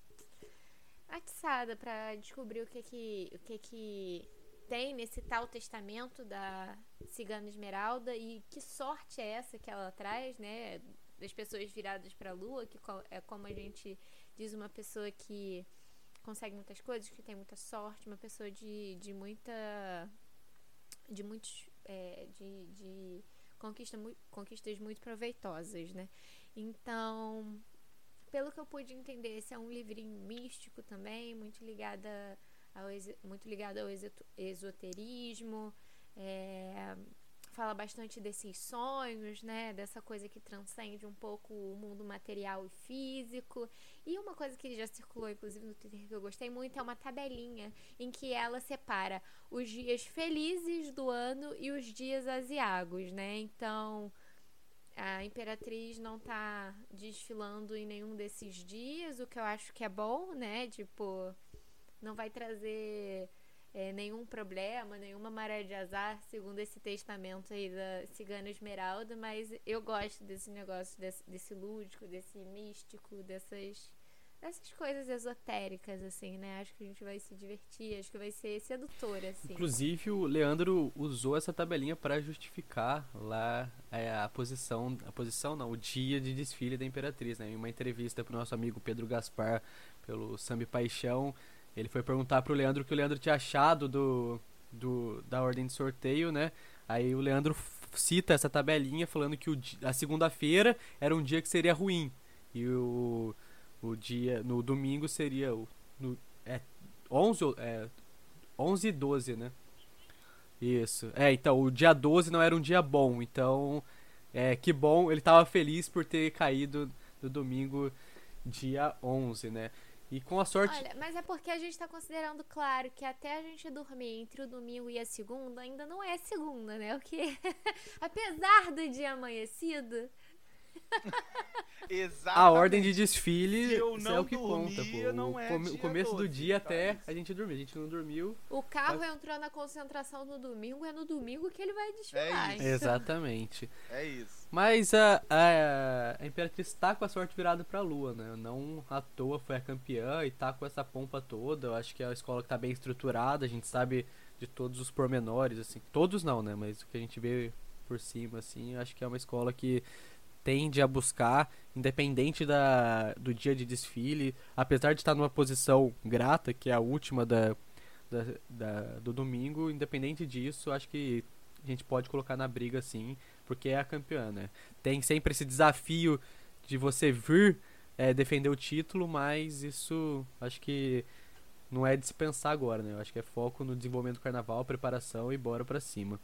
atiçada pra descobrir o que que o que que tem nesse tal testamento da cigana Esmeralda e que sorte é essa que ela traz, né? Das pessoas viradas pra lua, que é como a gente diz uma pessoa que consegue muitas coisas, que tem muita sorte, uma pessoa de, de muita de muitos é, de, de conquista, conquistas muito proveitosas, né? Então, pelo que eu pude entender, esse é um livrinho místico também, muito ligada ao, muito ligado ao esoterismo. é, fala bastante desses sonhos, né? Dessa coisa que transcende um pouco o mundo material e físico. E uma coisa que já circulou, inclusive, no Twitter que eu gostei muito é uma tabelinha em que ela separa os dias felizes do ano e os dias asiagos, né? Então, a Imperatriz não tá desfilando em nenhum desses dias, o que eu acho que é bom, né? Tipo, não vai trazer é, nenhum problema, nenhuma maré de azar, segundo esse testamento aí da Cigana Esmeralda, mas eu gosto desse negócio, desse, desse lúdico, desse místico, dessas, dessas coisas esotéricas, assim, né? Acho que a gente vai se divertir, acho que vai ser sedutor, assim. Inclusive, o Leandro usou essa tabelinha para justificar lá é, a posição, a posição não, o dia de desfile da Imperatriz, né? Em uma entrevista pro nosso amigo Pedro Gaspar pelo Samba Paixão, ele foi perguntar pro Leandro o que o Leandro tinha achado do, do da ordem de sorteio, né? Aí o Leandro cita essa tabelinha falando que o a segunda-feira era um dia que seria ruim e o, o dia no domingo seria o no, é 11 ou- é 11 e 12, né? Isso. É, então, o dia 12 não era um dia bom. Então, é, que bom, ele tava feliz por ter caído no domingo, dia 11, né? E com a sorte. Olha, mas é porque a gente tá considerando, claro, que até a gente dormir entre o domingo e a segunda, ainda não é segunda, né? O que, apesar do dia amanhecido, Exatamente. a ordem de desfile é o que conta, pô. não o, é o começo do 12, dia tá? até a gente dormir. A gente não dormiu. o carro Mas- entrou na concentração no domingo, é no domingo que ele vai desfilar. É isso. então. Exatamente. É isso. Mas a, a, a Imperatriz tá com a sorte virada pra lua, né? Não à toa foi a campeã e tá com essa pompa toda. Eu acho que é uma escola que tá bem estruturada, a gente sabe de todos os pormenores, assim. Todos não, né? Mas o que a gente vê por cima, assim, eu acho que é uma escola que tende a buscar, independente da, do dia de desfile, apesar de estar numa posição grata, que é a última da, da, da- do domingo, independente disso, acho que a gente pode colocar na briga sim, porque é a campeã, né? Tem sempre esse desafio de você vir é, defender o título, mas isso acho que não é de se pensar agora, né? Eu acho que é foco no desenvolvimento do carnaval, preparação e bora pra cima.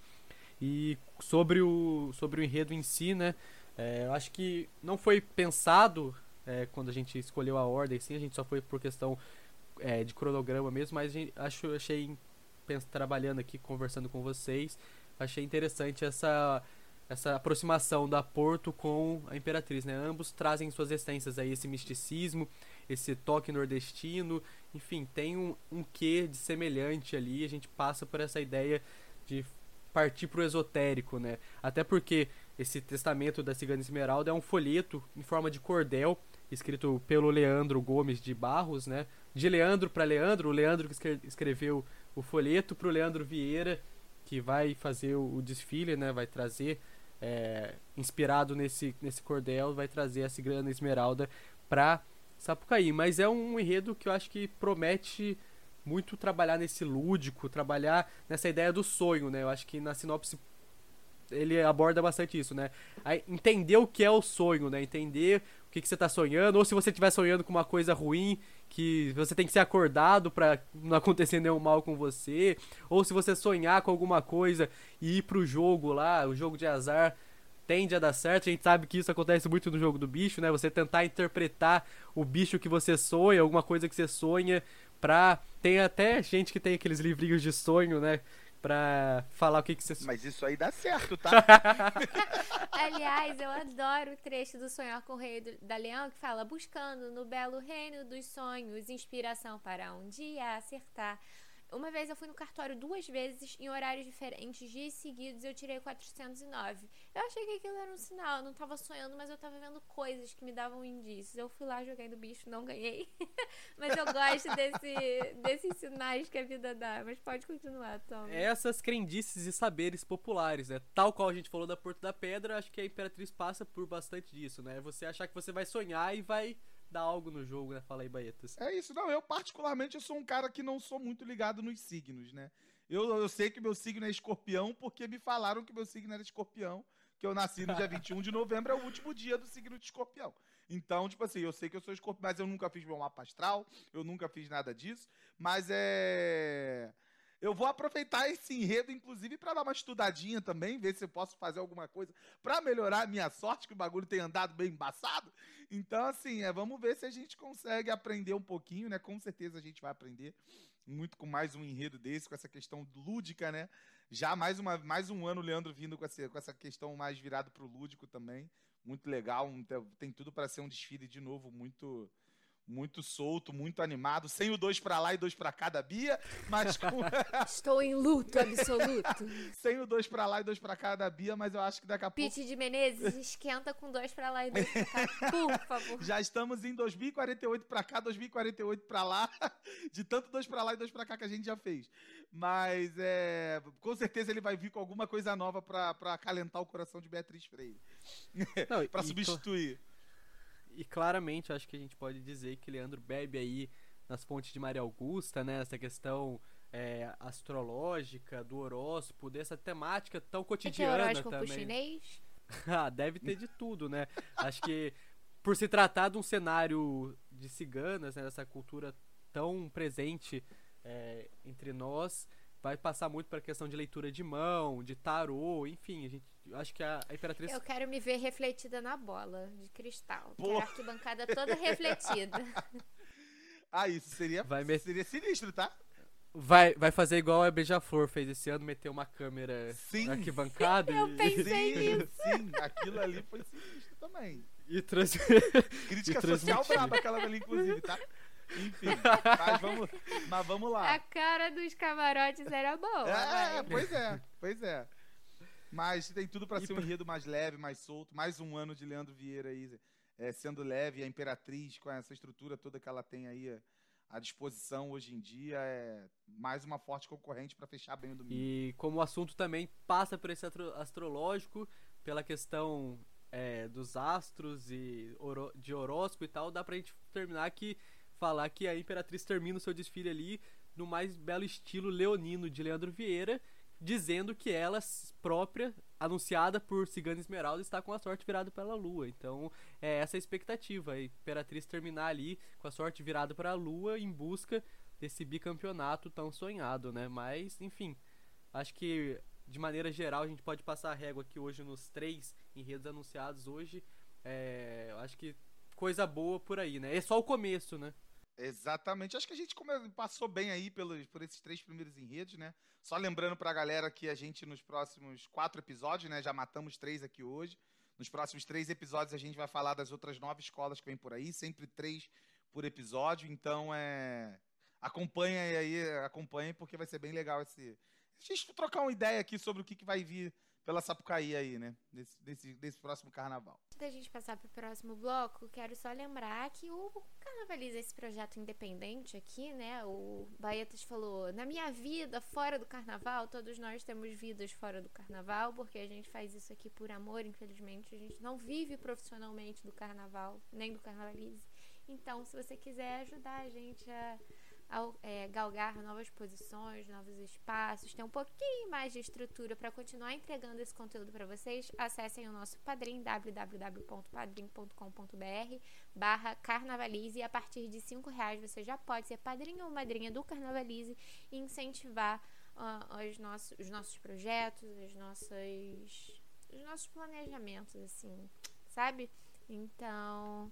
E sobre o, sobre o enredo em si, né? É, eu acho que não foi pensado é, quando a gente escolheu a ordem, sim, a gente só foi por questão é, de cronograma mesmo, mas gente, acho, achei, trabalhando aqui, conversando com vocês, achei interessante essa essa aproximação da Porto com a Imperatriz, né? Ambos trazem em suas essências aí esse misticismo, esse toque nordestino, enfim, tem um, um quê de semelhante ali, a gente passa por essa ideia de partir pro esotérico, né? Até porque esse testamento da Cigana Esmeralda é um folheto em forma de cordel, escrito pelo Leandro Gomes de Barros, né? De Leandro para Leandro, o Leandro que escre- escreveu o folheto pro Leandro Vieira, que vai fazer o, o desfile, né? Vai trazer, é, inspirado nesse, nesse cordel, vai trazer a Cigana Esmeralda pra Sapucaí. Mas é um enredo que eu acho que promete muito trabalhar nesse lúdico, trabalhar nessa ideia do sonho, né? Eu acho que na sinopse ele aborda bastante isso, né? Aí, entender o que é o sonho, né? Entender o que, que você tá sonhando, ou se você estiver sonhando com uma coisa ruim, que você tem que ser acordado pra não acontecer nenhum mal com você, ou se você sonhar com alguma coisa e ir pro jogo lá, o jogo de azar tende a dar certo. A gente sabe que isso acontece muito no jogo do bicho, né? Você tentar interpretar o bicho que você sonha, alguma coisa que você sonha, pra. Tem até gente que tem aqueles livrinhos de sonho, né? Pra falar o que, que você. Mas isso aí dá certo, tá? Aliás, eu adoro o trecho do Sonhar com o Rei do- da Leão que fala: buscando no belo reino dos sonhos inspiração para um dia acertar. Uma vez eu fui no cartório duas vezes em horários diferentes, dias seguidos, eu tirei 409. Eu achei que aquilo era um sinal, eu não tava sonhando, mas eu tava vendo coisas que me davam indícios. Eu fui lá, joguei no bicho, não ganhei. mas eu gosto desse, desses sinais que a vida dá. Mas pode continuar, Tom. essas crendices e saberes populares, né? Tal qual a gente falou da Porto da Pedra, acho que a Imperatriz passa por bastante disso, né? Você achar que você vai sonhar e vai dar algo no jogo, né? Fala aí, Baetas. É isso, não. Eu, particularmente, eu sou um cara que não sou muito ligado nos signos, né? Eu, eu sei que meu signo é escorpião porque me falaram que meu signo era escorpião, que eu nasci no dia 21 de novembro, é o último dia do signo de escorpião. Então, tipo assim, eu sei que eu sou escorpião, mas eu nunca fiz meu mapa astral, eu nunca fiz nada disso, mas é. Eu vou aproveitar esse enredo, inclusive, para dar uma estudadinha também, ver se eu posso fazer alguma coisa para melhorar a minha sorte, que o bagulho tem andado bem embaçado. Então, assim, é, vamos ver se a gente consegue aprender um pouquinho, né? Com certeza a gente vai aprender muito com mais um enredo desse, com essa questão lúdica, né? Já mais, uma, mais um ano o Leandro vindo com essa, com essa questão mais virado pro lúdico também. Muito legal, tem tudo para ser um desfile de novo muito muito solto, muito animado, sem o dois pra lá e dois pra cá da Bia, mas com Estou em luto absoluto. sem o dois pra lá e dois pra cá da Bia, mas eu acho que daqui a pouco Pete de Menezes, esquenta com dois pra lá e dois pra cá, por favor. já estamos em 2048 pra cá, 2048 pra lá, de tanto dois pra lá e dois pra cá que a gente já fez. Mas é, com certeza ele vai vir com alguma coisa nova pra, pra acalentar o coração de Beatriz Freire, e, substituir. E claramente acho que a gente pode dizer que Leandro bebe aí nas fontes de Maria Augusta, né? Essa questão é, astrológica, do horóscopo, dessa temática tão É é cotidiana horóscopo também. chinês? Ah, deve ter de tudo, né? Acho que por se tratar de um cenário de ciganas, né, dessa cultura tão presente é, entre nós, vai passar muito para a questão de leitura de mão, de tarô, enfim, a gente, eu acho que a, a Imperatriz Eu quero me ver refletida na bola de cristal. Pô. Quero a arquibancada toda refletida. Ah, isso seria, Vai me- seria sinistro, tá? vai, vai fazer igual a Beija-Flor fez esse ano, meter uma câmera Sim. na arquibancada Eu e, pensei Sim, nisso. sim, aquilo ali foi sinistro também. e trans... Crítica E social braba aquela ali, inclusive, tá? Enfim, mas vamos, mas vamos lá. A cara dos camarotes era boa. É, vai. pois é, pois é. Mas tem tudo pra E ser um enredo mais leve, mais solto. Mais um ano de Leandro Vieira aí, é, sendo leve. A Imperatriz, com essa estrutura toda que ela tem aí é, à disposição hoje em dia, é mais uma forte concorrente pra fechar bem o domingo. E como o assunto também passa por esse astro- astrológico, pela questão é, dos astros e de horóscopo e tal, dá pra gente terminar aqui, falar que a Imperatriz termina o seu desfile ali no mais belo estilo leonino de Leandro Vieira, dizendo que ela própria, anunciada por Cigana Esmeralda, está com a sorte virada pela lua. Então, é essa a expectativa, a Imperatriz terminar ali com a sorte virada para a lua em busca desse bicampeonato tão sonhado, né? Mas, enfim, acho que de maneira geral a gente pode passar a régua aqui hoje nos três enredos anunciados hoje. É, acho que coisa boa por aí, né? É só o começo, né? Exatamente. Acho que a gente passou bem aí pelos, por esses três primeiros enredos, né? Só lembrando pra galera que a gente, nos próximos quatro episódios, né? Já matamos três aqui hoje. Nos próximos três episódios a gente vai falar das outras nove escolas que vem por aí, sempre três por episódio. Então é. Acompanha aí, acompanhe, porque vai ser bem legal esse. A gente trocar uma ideia aqui sobre o que, que vai vir pela Sapucaí aí, né? Desse, desse, desse próximo carnaval. Antes da gente passar pro próximo bloco, quero só lembrar que o Carnavaliza esse projeto independente aqui, né? O Baetas falou: na minha vida fora do carnaval, todos nós temos vidas fora do carnaval, porque a gente faz isso aqui por amor, infelizmente. A gente não vive profissionalmente do carnaval, nem do Carnavalize. Então, se você quiser ajudar a gente a é, galgar novas posições, novos espaços, ter um pouquinho mais de estrutura para continuar entregando esse conteúdo para vocês, acessem o nosso Padrim, www.padrim.com.br barra Carnavalize e a partir de cinco reais você já pode ser padrinho ou madrinha do Carnavalize e incentivar ah, os, nossos, os nossos projetos, as nossas, os nossos planejamentos, assim, sabe? Então,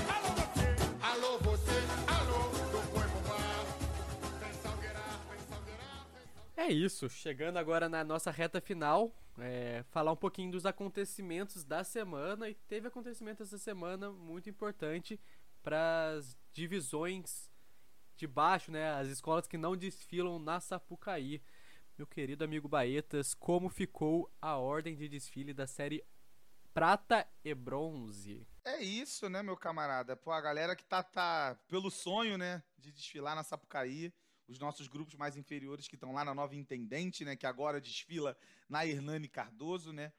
É isso, chegando agora na nossa reta final, é, falar um pouquinho dos acontecimentos da semana e teve acontecimento essa semana muito importante para as divisões de baixo, né, as escolas que não desfilam na Sapucaí. Meu querido amigo Baetas, como ficou a ordem de desfile da série Prata e Bronze? É isso, né, meu camarada? Pô, a galera que tá, tá pelo sonho, né, de desfilar na Sapucaí, os nossos grupos mais inferiores que estão lá na Nova Intendente, né, que agora desfila na Hernani Cardoso, né?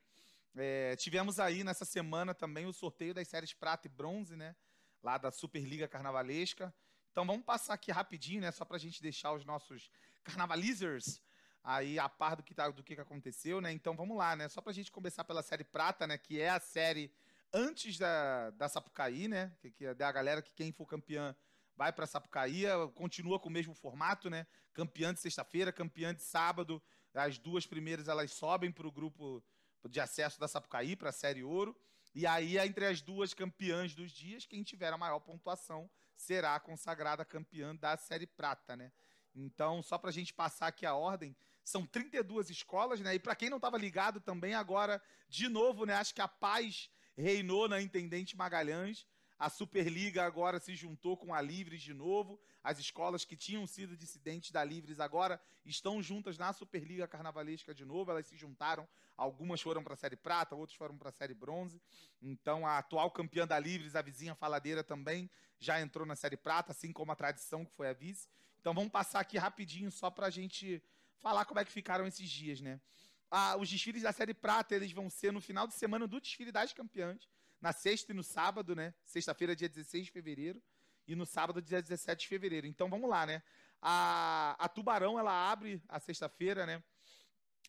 É, tivemos aí nessa semana também o sorteio das séries Prata e Bronze, né, lá da Superliga Carnavalesca, Então vamos passar aqui rapidinho, né? Só pra gente deixar os nossos carnavalizers aí a par do que, tá, do que que aconteceu, né? Então vamos lá, né? Só pra gente começar pela série Prata, né? Que é a série antes da, da Sapucaí, né? Que, que é da galera que quem for campeã vai pra Sapucaí, continua com o mesmo formato, né? Campeã de sexta-feira, campeã de sábado. As duas primeiras elas sobem pro grupo de acesso da Sapucaí, pra série Ouro. E aí, entre as duas campeãs dos dias, quem tiver a maior pontuação será consagrada campeã da série Prata, né? Então, só pra gente passar aqui a ordem, são 32 escolas, né? E para quem não estava ligado também, agora, de novo, né? Acho que a paz reinou na Intendente Magalhães. A Superliga agora se juntou com a Livres de novo. As escolas que tinham sido dissidentes da Livres agora estão juntas na Superliga Carnavalesca de novo. Elas se juntaram. Algumas foram para a Série Prata, outras foram para a Série Bronze. Então, a atual campeã da Livres, a vizinha Faladeira, também já entrou na Série Prata, assim como a Tradição, que foi a vice. Então, vamos passar aqui rapidinho só para a gente falar como é que ficaram esses dias, né? Ah, os desfiles da Série Prata, eles vão ser no final de semana do desfile das campeãs, na sexta e no sábado, né? Sexta-feira, dia 16 de fevereiro, e no sábado, dia 17 de fevereiro. Então, vamos lá, né? A, a Tubarão, ela abre a sexta-feira, né?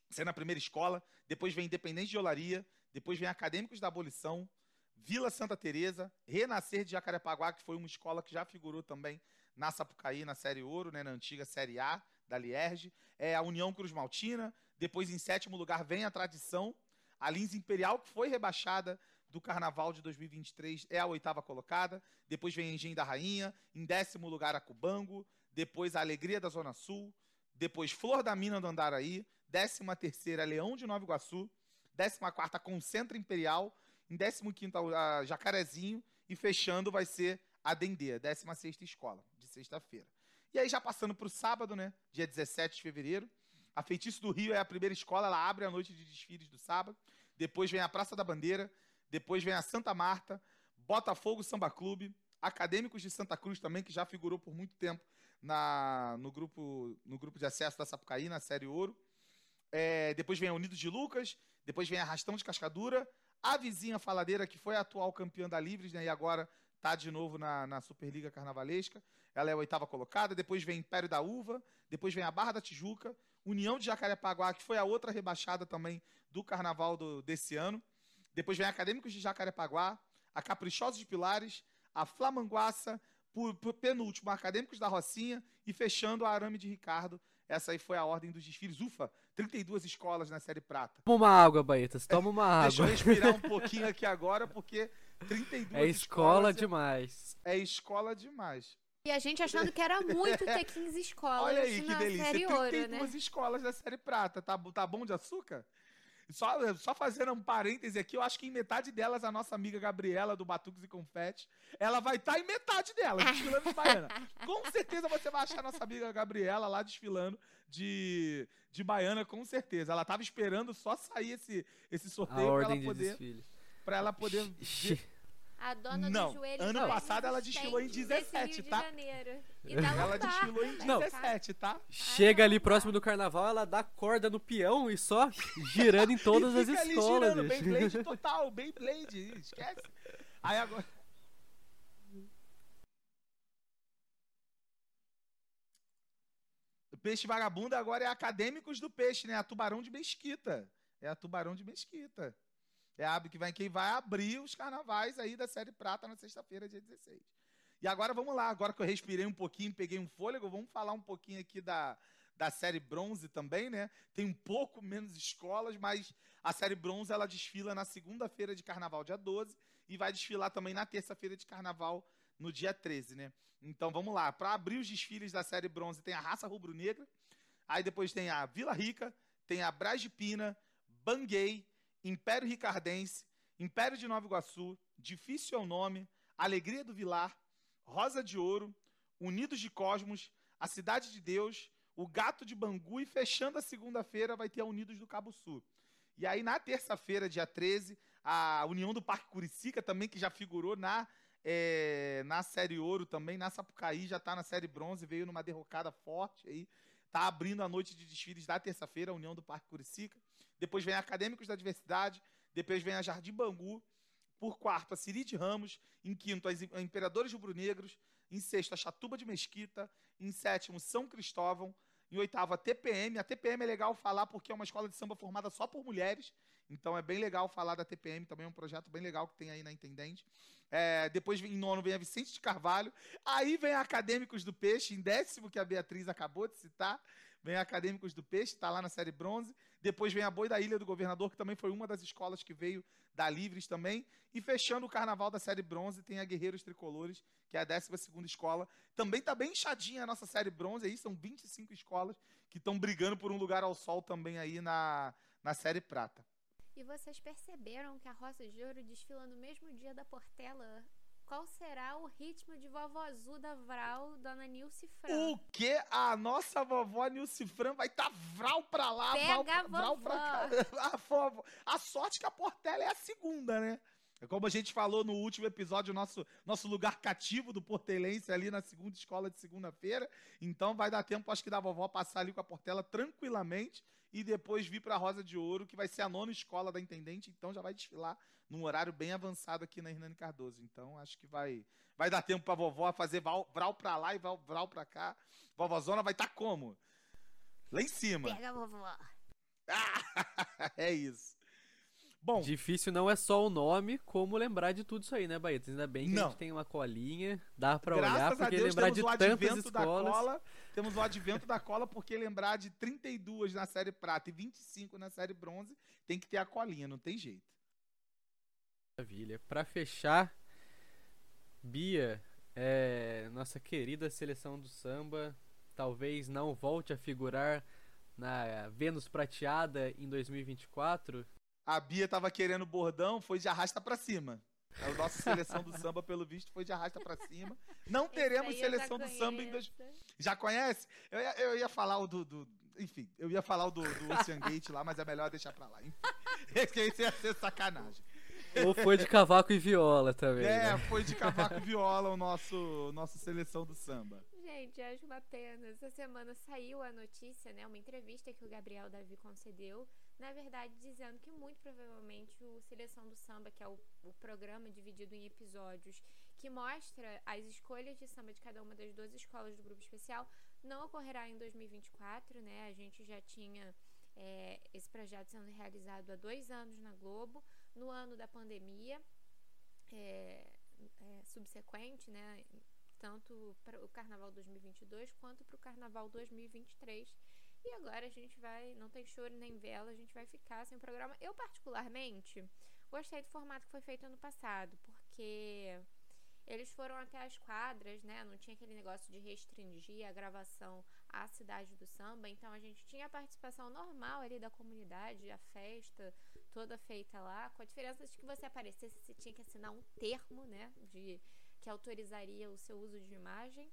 Sendo a primeira escola, depois vem Independente de Olaria, depois vem Acadêmicos da Abolição, Vila Santa Teresa, Renascer de Jacarepaguá, que foi uma escola que já figurou também na Sapucaí, na Série Ouro, né, na antiga Série A da Lierge. É a União Cruz Maltina. Depois, em sétimo lugar, vem a Tradição. A Lins Imperial, que foi rebaixada do Carnaval de 2023, é a oitava colocada. Depois vem Engenho da Rainha. Em décimo lugar, a Cubango. Depois, a Alegria da Zona Sul. Depois, Flor da Mina do Andaraí. Décima terceira, Leão de Nova Iguaçu. Décima quarta, Concentra Imperial. Em décimo quinto, a Jacarezinho. E fechando vai ser a Dendê, 16 escola, de sexta-feira. E aí, já passando para o sábado, né? Dia 17 de fevereiro. A Feitiço do Rio é a primeira escola, ela abre a noite de desfiles do sábado. Depois vem a Praça da Bandeira. Depois vem a Santa Marta, Botafogo Samba Clube, Acadêmicos de Santa Cruz também, que já figurou por muito tempo na, no, grupo, no grupo de acesso da Sapucaí, na Série Ouro. É, depois vem a Unidos de Lucas, depois vem a Rastão de Cascadura, a vizinha Faladeira, que foi a atual campeã da Livres, né, e agora tá de novo na, na Superliga Carnavalesca. Ela é a oitava colocada. Depois vem Império da Uva. Depois vem a Barra da Tijuca. União de Jacarepaguá, que foi a outra rebaixada também do Carnaval do- desse ano. Depois vem Acadêmicos de Jacarepaguá. A Caprichosos de Pilares. A Flamanguaça. Por, por penúltimo, Acadêmicos da Rocinha. E fechando a Arame de Ricardo. Essa aí foi a ordem dos desfiles. Ufa, 32 escolas na Série Prata. Toma uma água, Baetas. Toma uma Deixa eu água. respirar um pouquinho aqui agora, porque 32 É escola escolas demais. é escola demais. E a gente achando que era muito ter 15 escolas Olha aí que na delícia. série ouro, 32 né? escolas da série prata. Tá, tá bom de açúcar? Só, só fazendo um parêntese aqui, eu acho que em metade delas, a nossa amiga Gabriela, do Batuques e Confete, ela vai estar em metade delas, desfilando de baiana. Com certeza você vai achar a nossa amiga Gabriela lá desfilando de, de baiana, com certeza. Ela tava esperando só sair esse, esse sorteio pra ordem ela de poder, pra ela poder A dona Não, do joelho ano passado ela desfilou em desse 17, Rio de tá? Janeiro. E tá Ela desfilou em tá? 17, tá? Chega ali próximo do carnaval, ela dá corda no peão e só girando em todas E as ali escolas. girando, bicho. Beyblade total, Beyblade, esquece. Aí agora... O peixe vagabundo agora é Acadêmicos do Peixe, né? A Tubarão de Mesquita. É a Tubarão de Mesquita. É a que vai, quem vai abrir os carnavais aí da Série Prata na sexta-feira, dia 16. E agora vamos lá, agora que eu respirei um pouquinho, peguei um fôlego, vamos falar um pouquinho aqui da, da série bronze também, né? Tem um pouco menos escolas, mas a série bronze ela desfila na segunda-feira de carnaval, dia 12, e vai desfilar também na terça-feira de carnaval, no dia 13, né? Então vamos lá, para abrir os desfiles da série bronze tem a raça rubro-negra, aí depois tem a Vila Rica, tem a Brás de Pina, Banguei, Império Ricardense, Império de Nova Iguaçu, Difícil é o Nome, Alegria do Vilar, Rosa de Ouro, Unidos de Cosmos, a Cidade de Deus, o Gato de Bangu e fechando a segunda-feira vai ter a Unidos do Cabo Sul. E aí na terça-feira, dia 13, a União do Parque Curicica também, que já figurou na, eh, na Série Ouro também, na Sapucaí, já está na Série Bronze, veio numa derrocada forte aí. Tá abrindo a noite de desfiles da terça-feira, a União do Parque Curicica. Depois vem Acadêmicos da Diversidade, depois vem a Jardim Bangu, por quarto, a Cirite Ramos, em quinto, Im- Imperadores Rubro-Negros, Em sexto, a Chatuba de Mesquita. Em sétimo, São Cristóvão. Em oitavo, a TPM. A TPM é legal falar porque é uma escola de samba formada só por mulheres. Então é bem legal falar da TPM, também é um projeto bem legal que tem aí na Intendente. É, depois em nono vem a Vicente de Carvalho. Aí vem a Acadêmicos do Peixe, em décimo, que a Beatriz acabou de citar. Vem Acadêmicos do Peixe, está lá na série bronze. Depois vem a Boi da Ilha do Governador, que também foi uma das escolas que veio da Livres também. E fechando o carnaval da série bronze, tem a Guerreiros Tricolores, que é a 12 escola. Também está bem inchadinha a nossa série bronze aí, são 25 escolas que estão brigando por um lugar ao sol também aí na, na série prata. E vocês perceberam que a Rosa de Ouro desfila no mesmo dia da Portela? Qual será o ritmo de vovó azul da Vral, dona Nilce Fran? O que? A nossa vovó Nilce Fran vai estar tá vral pra lá, Pega vral, vral pra cá. A, vovó- a sorte que a Portela é a segunda, né? É como a gente falou no último episódio, nosso, nosso lugar cativo do Portelense ali na segunda escola de segunda-feira. Então vai dar tempo, acho que da vovó passar ali com a Portela tranquilamente e depois vir pra Rosa de Ouro, que vai ser a nona escola da Intendente. Então já vai desfilar num horário bem avançado aqui na Hernani Cardoso. Então acho que vai, vai dar tempo pra vovó fazer val- vral pra lá e val- vral pra cá. Vovózona vai estar como? Lá em cima. Pega a vovó. é isso. Bom, Difícil não é só o nome, como lembrar de tudo isso aí, né, Baetas? Ainda bem que a Não. gente tem uma colinha, dá pra olhar, graças a porque Deus lembrar temos de o tantas escolas. cola. Temos o advento da cola, porque lembrar de 32 na série prata e 25 na série bronze, tem que ter a colinha, não tem jeito. Maravilha. Pra fechar, Bia, é, nossa querida seleção do samba, talvez não volte a figurar na Vênus Prateada em 2024. A Bia tava querendo bordão, foi de arrasta pra cima. A nossa seleção do samba, pelo visto, foi de arrasta pra cima. Não teremos seleção do samba em dois... Já conhece? Eu ia, eu ia falar o do, do- Enfim, eu ia falar o do, do Ocean Gate lá, mas é melhor deixar pra lá. Enfim, esse ia ser sacanagem. Ou foi de cavaco e viola também, É, né? foi de cavaco e viola o nosso nossa seleção do samba. Gente, acho uma pena. Essa semana saiu a notícia, né? Uma entrevista que o Gabriel Davi concedeu. Na verdade, dizendo que muito provavelmente o Seleção do Samba, que é o, o programa dividido em episódios que mostra as escolhas de samba de cada uma das 12 escolas do grupo especial, não ocorrerá em 2024, né? A gente já tinha é, esse projeto sendo realizado há dois anos na Globo, no ano da pandemia é, é, subsequente, né? Tanto para o Carnaval 2022 quanto para o Carnaval 2023. E agora a gente vai, não tem choro nem vela, a gente vai ficar sem programa. Eu, particularmente, gostei do formato que foi feito ano passado, porque eles foram até as quadras, né? Não tinha aquele negócio de restringir a gravação à cidade do samba. Então a gente tinha a participação normal ali da comunidade, a festa toda feita lá, com a diferença de que você aparecesse, você tinha que assinar um termo, né? De que autorizaria o seu uso de imagem.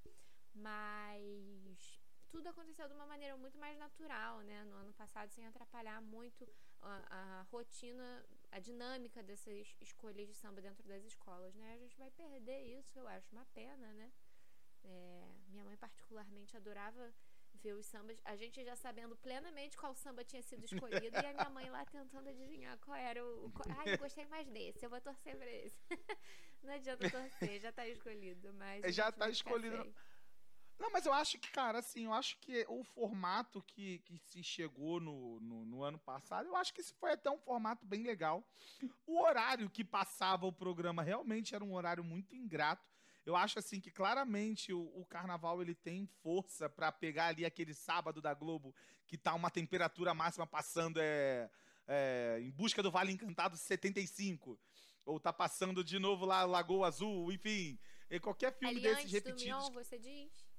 Mas tudo aconteceu de uma maneira muito mais natural, né? No ano passado, sem atrapalhar muito a, a rotina, a dinâmica dessas escolhas de samba dentro das escolas, né? A gente vai perder isso, eu acho uma pena, né? É, minha mãe particularmente adorava ver os sambas, a gente já sabendo plenamente qual samba tinha sido escolhido e a minha mãe lá tentando adivinhar qual era o. qual- Ai, eu gostei mais desse, eu vou torcer pra esse. Não adianta torcer, já tá escolhido, mas. já tá escolhido. Não, mas eu acho que, cara, assim, eu acho que o formato que, que se chegou no, no, no ano passado, eu acho que esse foi até um formato bem legal. O horário que passava o programa realmente era um horário muito ingrato. Eu acho, assim, que claramente o, o carnaval ele tem força pra pegar ali aquele sábado da Globo que tá uma temperatura máxima passando é, é, em busca do Vale Encantado 75. Ou tá passando de novo lá Lagoa Azul, enfim. Qualquer filme Ali desses antes do repetidos Mion, você diz?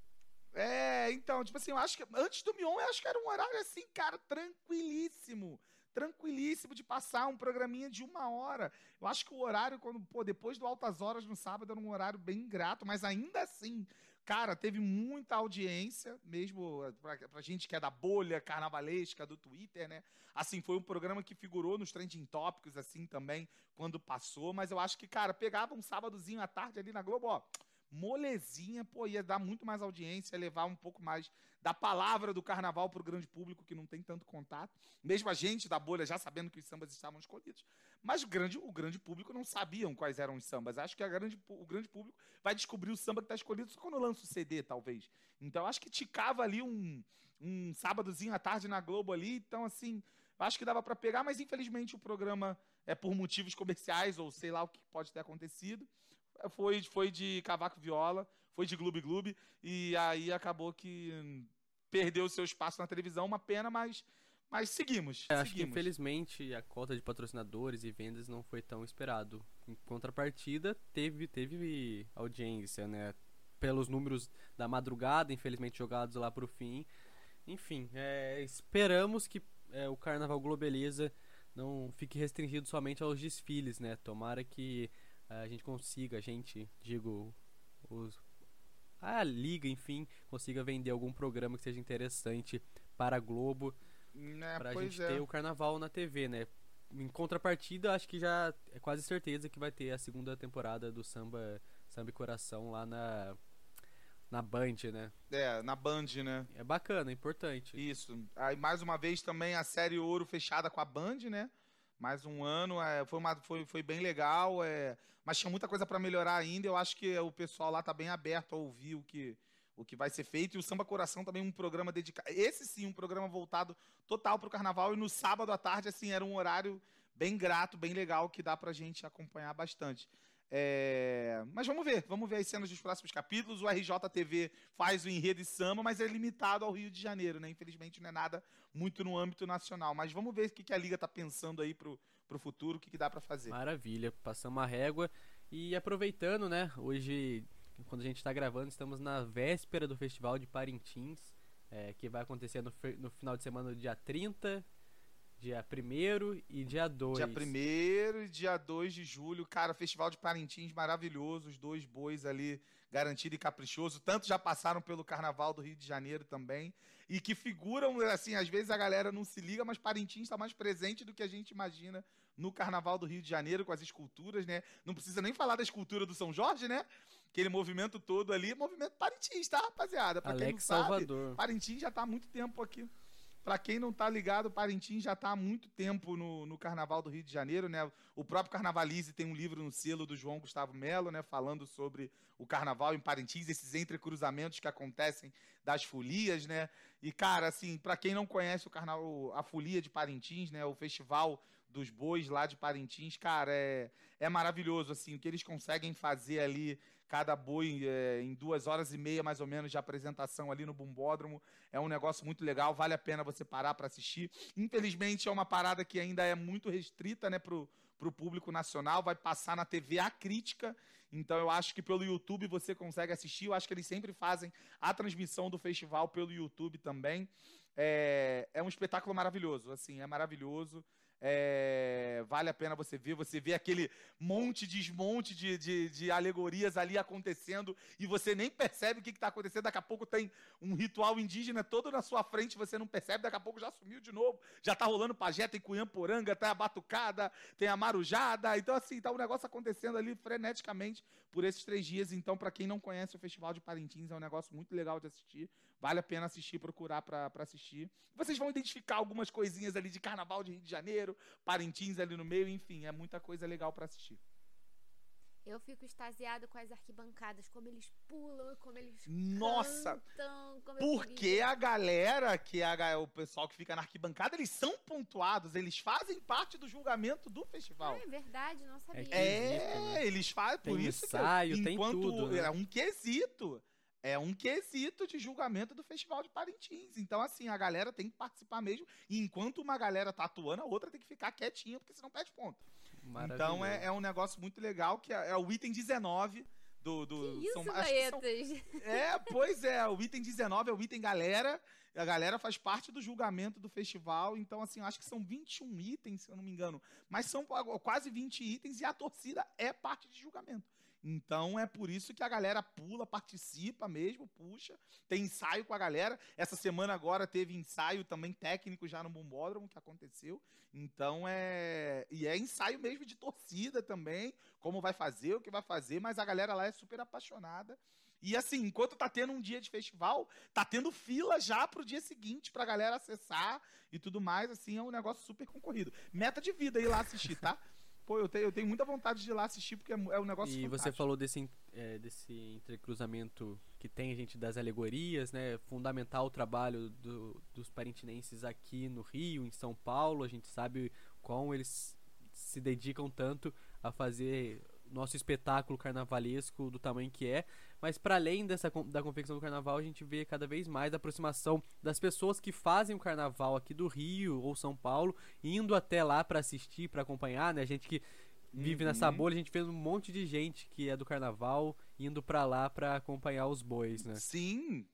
É, então, tipo assim, eu acho que antes do Mion, eu acho que era um horário assim, cara, tranquilíssimo. Tranquilíssimo de passar um programinha de uma hora. Eu acho que o horário, quando, pô, depois do Altas Horas no sábado, era um horário bem ingrato, mas ainda assim, cara, teve muita audiência, mesmo eh, pra, pra gente que é da bolha carnavalesca do Twitter, né? Assim, foi um programa que figurou nos trending tópicos, assim, também, quando passou, mas eu acho que, cara, pegava um sábadozinho à tarde ali na Globo, ó molezinha, pô, ia dar muito mais audiência, levar um pouco mais da palavra do carnaval pro grande público que não tem tanto contato. Mesmo a gente da bolha já sabendo que os sambas estavam escolhidos. Mas o grande, o grande público não sabiam quais eram os sambas. Acho que grande, o grande público vai descobrir o samba que está escolhido só quando lança o CD, talvez. Então acho que ticava ali um, um sábadozinho à tarde na Globo ali. Então, assim, acho que dava para pegar, mas infelizmente o programa é por motivos comerciais, ou sei lá o que pode ter acontecido. Foi, foi de cavaco viola, foi de gloob gloob, e aí acabou que perdeu seu espaço na televisão, uma pena, mas, mas seguimos. É, acho que infelizmente a cota de patrocinadores e vendas não foi tão esperado. Em contrapartida, teve, teve audiência, né? Pelos números da madrugada, infelizmente jogados lá pro fim. Enfim, é, esperamos que é, o Carnaval Globaliza não fique restringido somente aos desfiles, né? Tomara que a gente consiga, a gente, digo, os, a liga, enfim, consiga vender algum programa que seja interessante para a Globo Né, pra pois gente é. ter o carnaval na TV, né? Em contrapartida, acho que já é quase certeza que vai ter a segunda temporada do Samba, Samba e Coração lá na na Band, né? É, na Band, né? É bacana, é importante. Isso. Aí, mais uma vez, também a série Ouro fechada com a Band, né? Mais um ano. é, foi, uma, foi, foi bem legal. É, mas tinha muita coisa para melhorar ainda. Eu acho que o pessoal lá tá bem aberto a ouvir o que, o que vai ser feito. E o Samba Coração também um programa dedicado. Esse sim, um programa voltado total pro carnaval. E no sábado à tarde, assim, era um horário bem grato, bem legal, que dá pra gente acompanhar bastante. É, Mas vamos ver, vamos ver as cenas dos próximos capítulos. O RJTV faz o enredo e samba, mas é limitado ao Rio de Janeiro, né? Infelizmente não é nada muito no âmbito nacional. Mas vamos ver o que, a Liga tá pensando aí pro, pro futuro, o que, que dá pra fazer. Maravilha, passamos a régua. E aproveitando, né? Hoje, quando a gente tá gravando, estamos na véspera do Festival de Parintins, é, que vai acontecer no, no final de semana do dia 30, dia 1 e dia 2. Dia 1 e dia 2 de julho, cara, Festival de Parintins maravilhoso, os dois bois ali, garantido e caprichoso. Tanto já passaram pelo Carnaval do Rio de Janeiro também. E que figuram, assim, às vezes a galera não se liga, mas Parintins está mais presente do que a gente imagina no Carnaval do Rio de Janeiro, com as esculturas, né? Não precisa nem falar da escultura do São Jorge, né? Aquele movimento todo ali, movimento Parintins, tá, rapaziada? Pra quem não Alex sabe, Salvador. Parintins já tá há muito tempo aqui. Pra quem não tá ligado, Parintins já tá há muito tempo no, no Carnaval do Rio de Janeiro, né? O próprio Carnavalize tem um livro no selo do João Gustavo Melo, né? Falando sobre o Carnaval em Parintins, esses entrecruzamentos que acontecem das folias, né? E, cara, assim, pra quem não conhece o Carnaval, a folia de Parintins, né? O festival dos bois lá de Parintins, cara, é, é maravilhoso, assim, o que eles conseguem fazer ali, cada boi é, em duas horas e meia, mais ou menos, de apresentação ali no Bumbódromo, é um negócio muito legal, vale a pena você parar para assistir. Infelizmente, é uma parada que ainda é muito restrita, né, pro, pro público nacional, vai passar na TV a crítica, então eu acho que pelo YouTube você consegue assistir, eu acho que eles sempre fazem a transmissão do festival pelo YouTube também. É, é um espetáculo maravilhoso, assim, é maravilhoso. É, vale a pena você ver. Você vê aquele monte, desmonte de, de, de alegorias ali acontecendo e você nem percebe o que está acontecendo. Daqui a pouco tem um ritual indígena todo na sua frente, você não percebe. Daqui a pouco já sumiu de novo. Já tá rolando pajé, tem cunhamporanga, tem a batucada, tem a marujada. Então, assim, tá um negócio acontecendo ali freneticamente por esses três dias. Então, para quem não conhece o Festival de Parintins, é um negócio muito legal de assistir. Vale a pena assistir, procurar para assistir. Vocês vão identificar algumas coisinhas ali de Carnaval de Rio de Janeiro, Parintins ali no meio, enfim, é muita coisa legal para assistir. Eu fico extasiado com as arquibancadas, como eles pulam, como eles Nossa! cantam, como eu Porque a galera, que é o pessoal que fica na arquibancada, eles são pontuados, eles fazem parte do julgamento do festival. Ah, é verdade, não sabia. que- É, né? eles fazem, por Tem isso ensaio, que tem enquanto tudo, né? é um quesito, é um quesito de julgamento do Festival de Parintins. Então, assim, a galera tem que participar mesmo. E enquanto uma galera tá atuando, a outra tem que ficar quietinha, porque senão perde ponto. Então é, é um negócio muito legal, que é, é o item 19 do. do Que isso, são- acho que são- é, pois é, o item 19 é o item galera. e A galera faz parte do julgamento do festival. Então, assim, eu acho que são 21 itens, se eu não me engano. Mas são qu- quase 20 itens e a torcida é parte de julgamento. Então é por isso que a galera pula, participa mesmo, puxa. Tem ensaio com a galera. Essa semana agora teve ensaio também técnico já no Bombódromo que aconteceu. Então é. E é ensaio mesmo de torcida também. Como vai fazer, o que vai fazer, mas a galera lá é super apaixonada. E assim, enquanto tá tendo um dia de festival, tá tendo fila já pro dia seguinte pra galera acessar e tudo mais. Assim, é um negócio super concorrido. Meta de vida ir lá assistir, tá? Pô, eu tenho, eu tenho muita vontade de ir lá assistir porque é, é um negócio E você fantástico. falou desse, é, desse entrecruzamento que tem, gente, das alegorias, né? Fundamental o trabalho do- dos parintinenses aqui no Rio, em São Paulo. A gente sabe quão eles se dedicam tanto a fazer nosso espetáculo carnavalesco do tamanho que é. Mas para além dessa da confecção do carnaval, a gente vê cada vez mais a aproximação das pessoas que fazem o carnaval aqui do Rio ou São Paulo, indo até lá para assistir, para acompanhar, né? A gente que vive nessa Uhum. bolha, a gente vê um monte de gente que é do carnaval indo pra lá pra acompanhar os bois, né? Sim.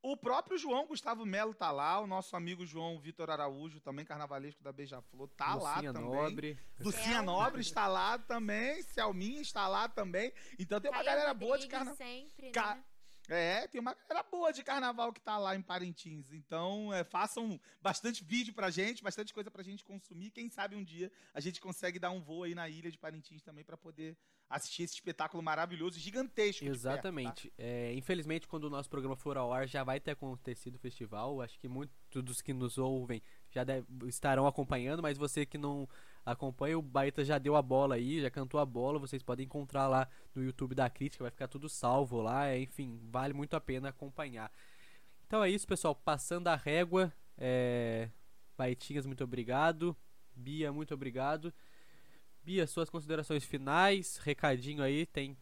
O próprio João Gustavo Melo tá lá, o nosso amigo João Vitor Araújo, também carnavalesco da Beija-Flor, tá lá Lucinha também. Nobre. Lucinha. Nobre está lá também, Selminha está lá também. Então tem uma Caio galera boa de Rodrigues carnaval. sempre, Ca- né? É, tem uma galera boa de carnaval que tá lá em Parintins. Então, é, façam bastante vídeo pra gente, bastante coisa pra gente consumir. Quem sabe um dia a gente consegue dar um voo aí na ilha de Parintins também pra poder assistir esse espetáculo maravilhoso gigantesco. de perto, tá? Exatamente. É, infelizmente, quando o nosso programa for ao ar, já vai ter acontecido o festival. Acho que muitos dos que nos ouvem já deve- estarão acompanhando, mas você que não acompanha, o Baeta já deu a bola aí, já cantou a bola. Vocês podem encontrar lá no YouTube da Crítica, vai ficar tudo salvo lá. é, enfim, vale muito a pena acompanhar. Então é isso, pessoal. Passando a régua. É... Baetinhas, muito obrigado. Bia, muito obrigado. Bia, suas considerações finais, recadinho aí, tem,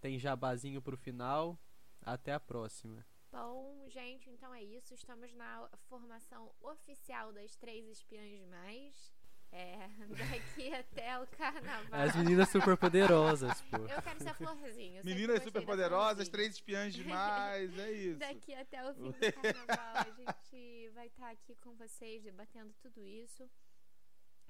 tem jabazinho pro final. Até a próxima. Bom, gente, então é isso. Estamos na formação oficial das três espiãs demais. É, daqui até o carnaval. As meninas super poderosas, pô. Eu quero ser florzinha. eu sempre Meninas super poderosas, florzinha. três espiãs demais, é isso. Daqui até o fim do carnaval, a gente vai estar aqui com vocês debatendo tudo isso.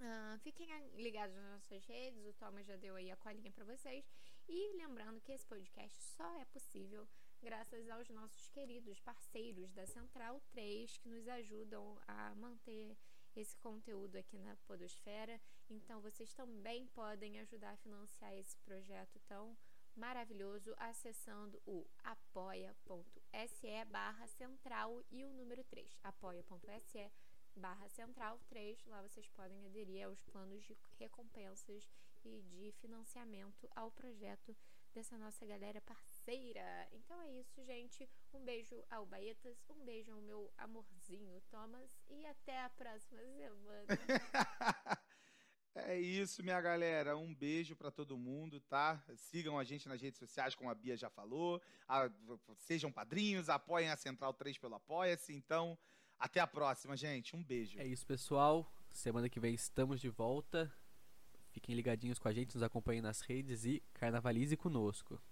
Ah, fiquem a- ligados nas nossas redes, o Thomas já deu aí a colinha pra vocês. E lembrando que esse podcast só é possível graças aos nossos queridos parceiros da Central 3 que nos ajudam a manter esse conteúdo aqui na Podosfera. Então vocês também podem ajudar a financiar esse projeto tão maravilhoso acessando o apoia.se barra central e o número 3. apoia.se barra central 3. Lá vocês podem aderir aos planos de recompensas e de financiamento ao projeto dessa nossa galera parceira. Então é isso, gente. Um beijo ao Baetas, um beijo ao meu amorzinho Thomas e até a próxima semana. É isso, minha galera. Um beijo pra todo mundo, tá? Sigam a gente nas redes sociais, como a Bia já falou. A- sejam padrinhos, apoiem a Central 3 pelo Apoia-se. Então, até a próxima, gente. Um beijo. É isso, pessoal. Semana que vem estamos de volta. Fiquem ligadinhos com a gente, nos acompanhem nas redes e carnavalize conosco.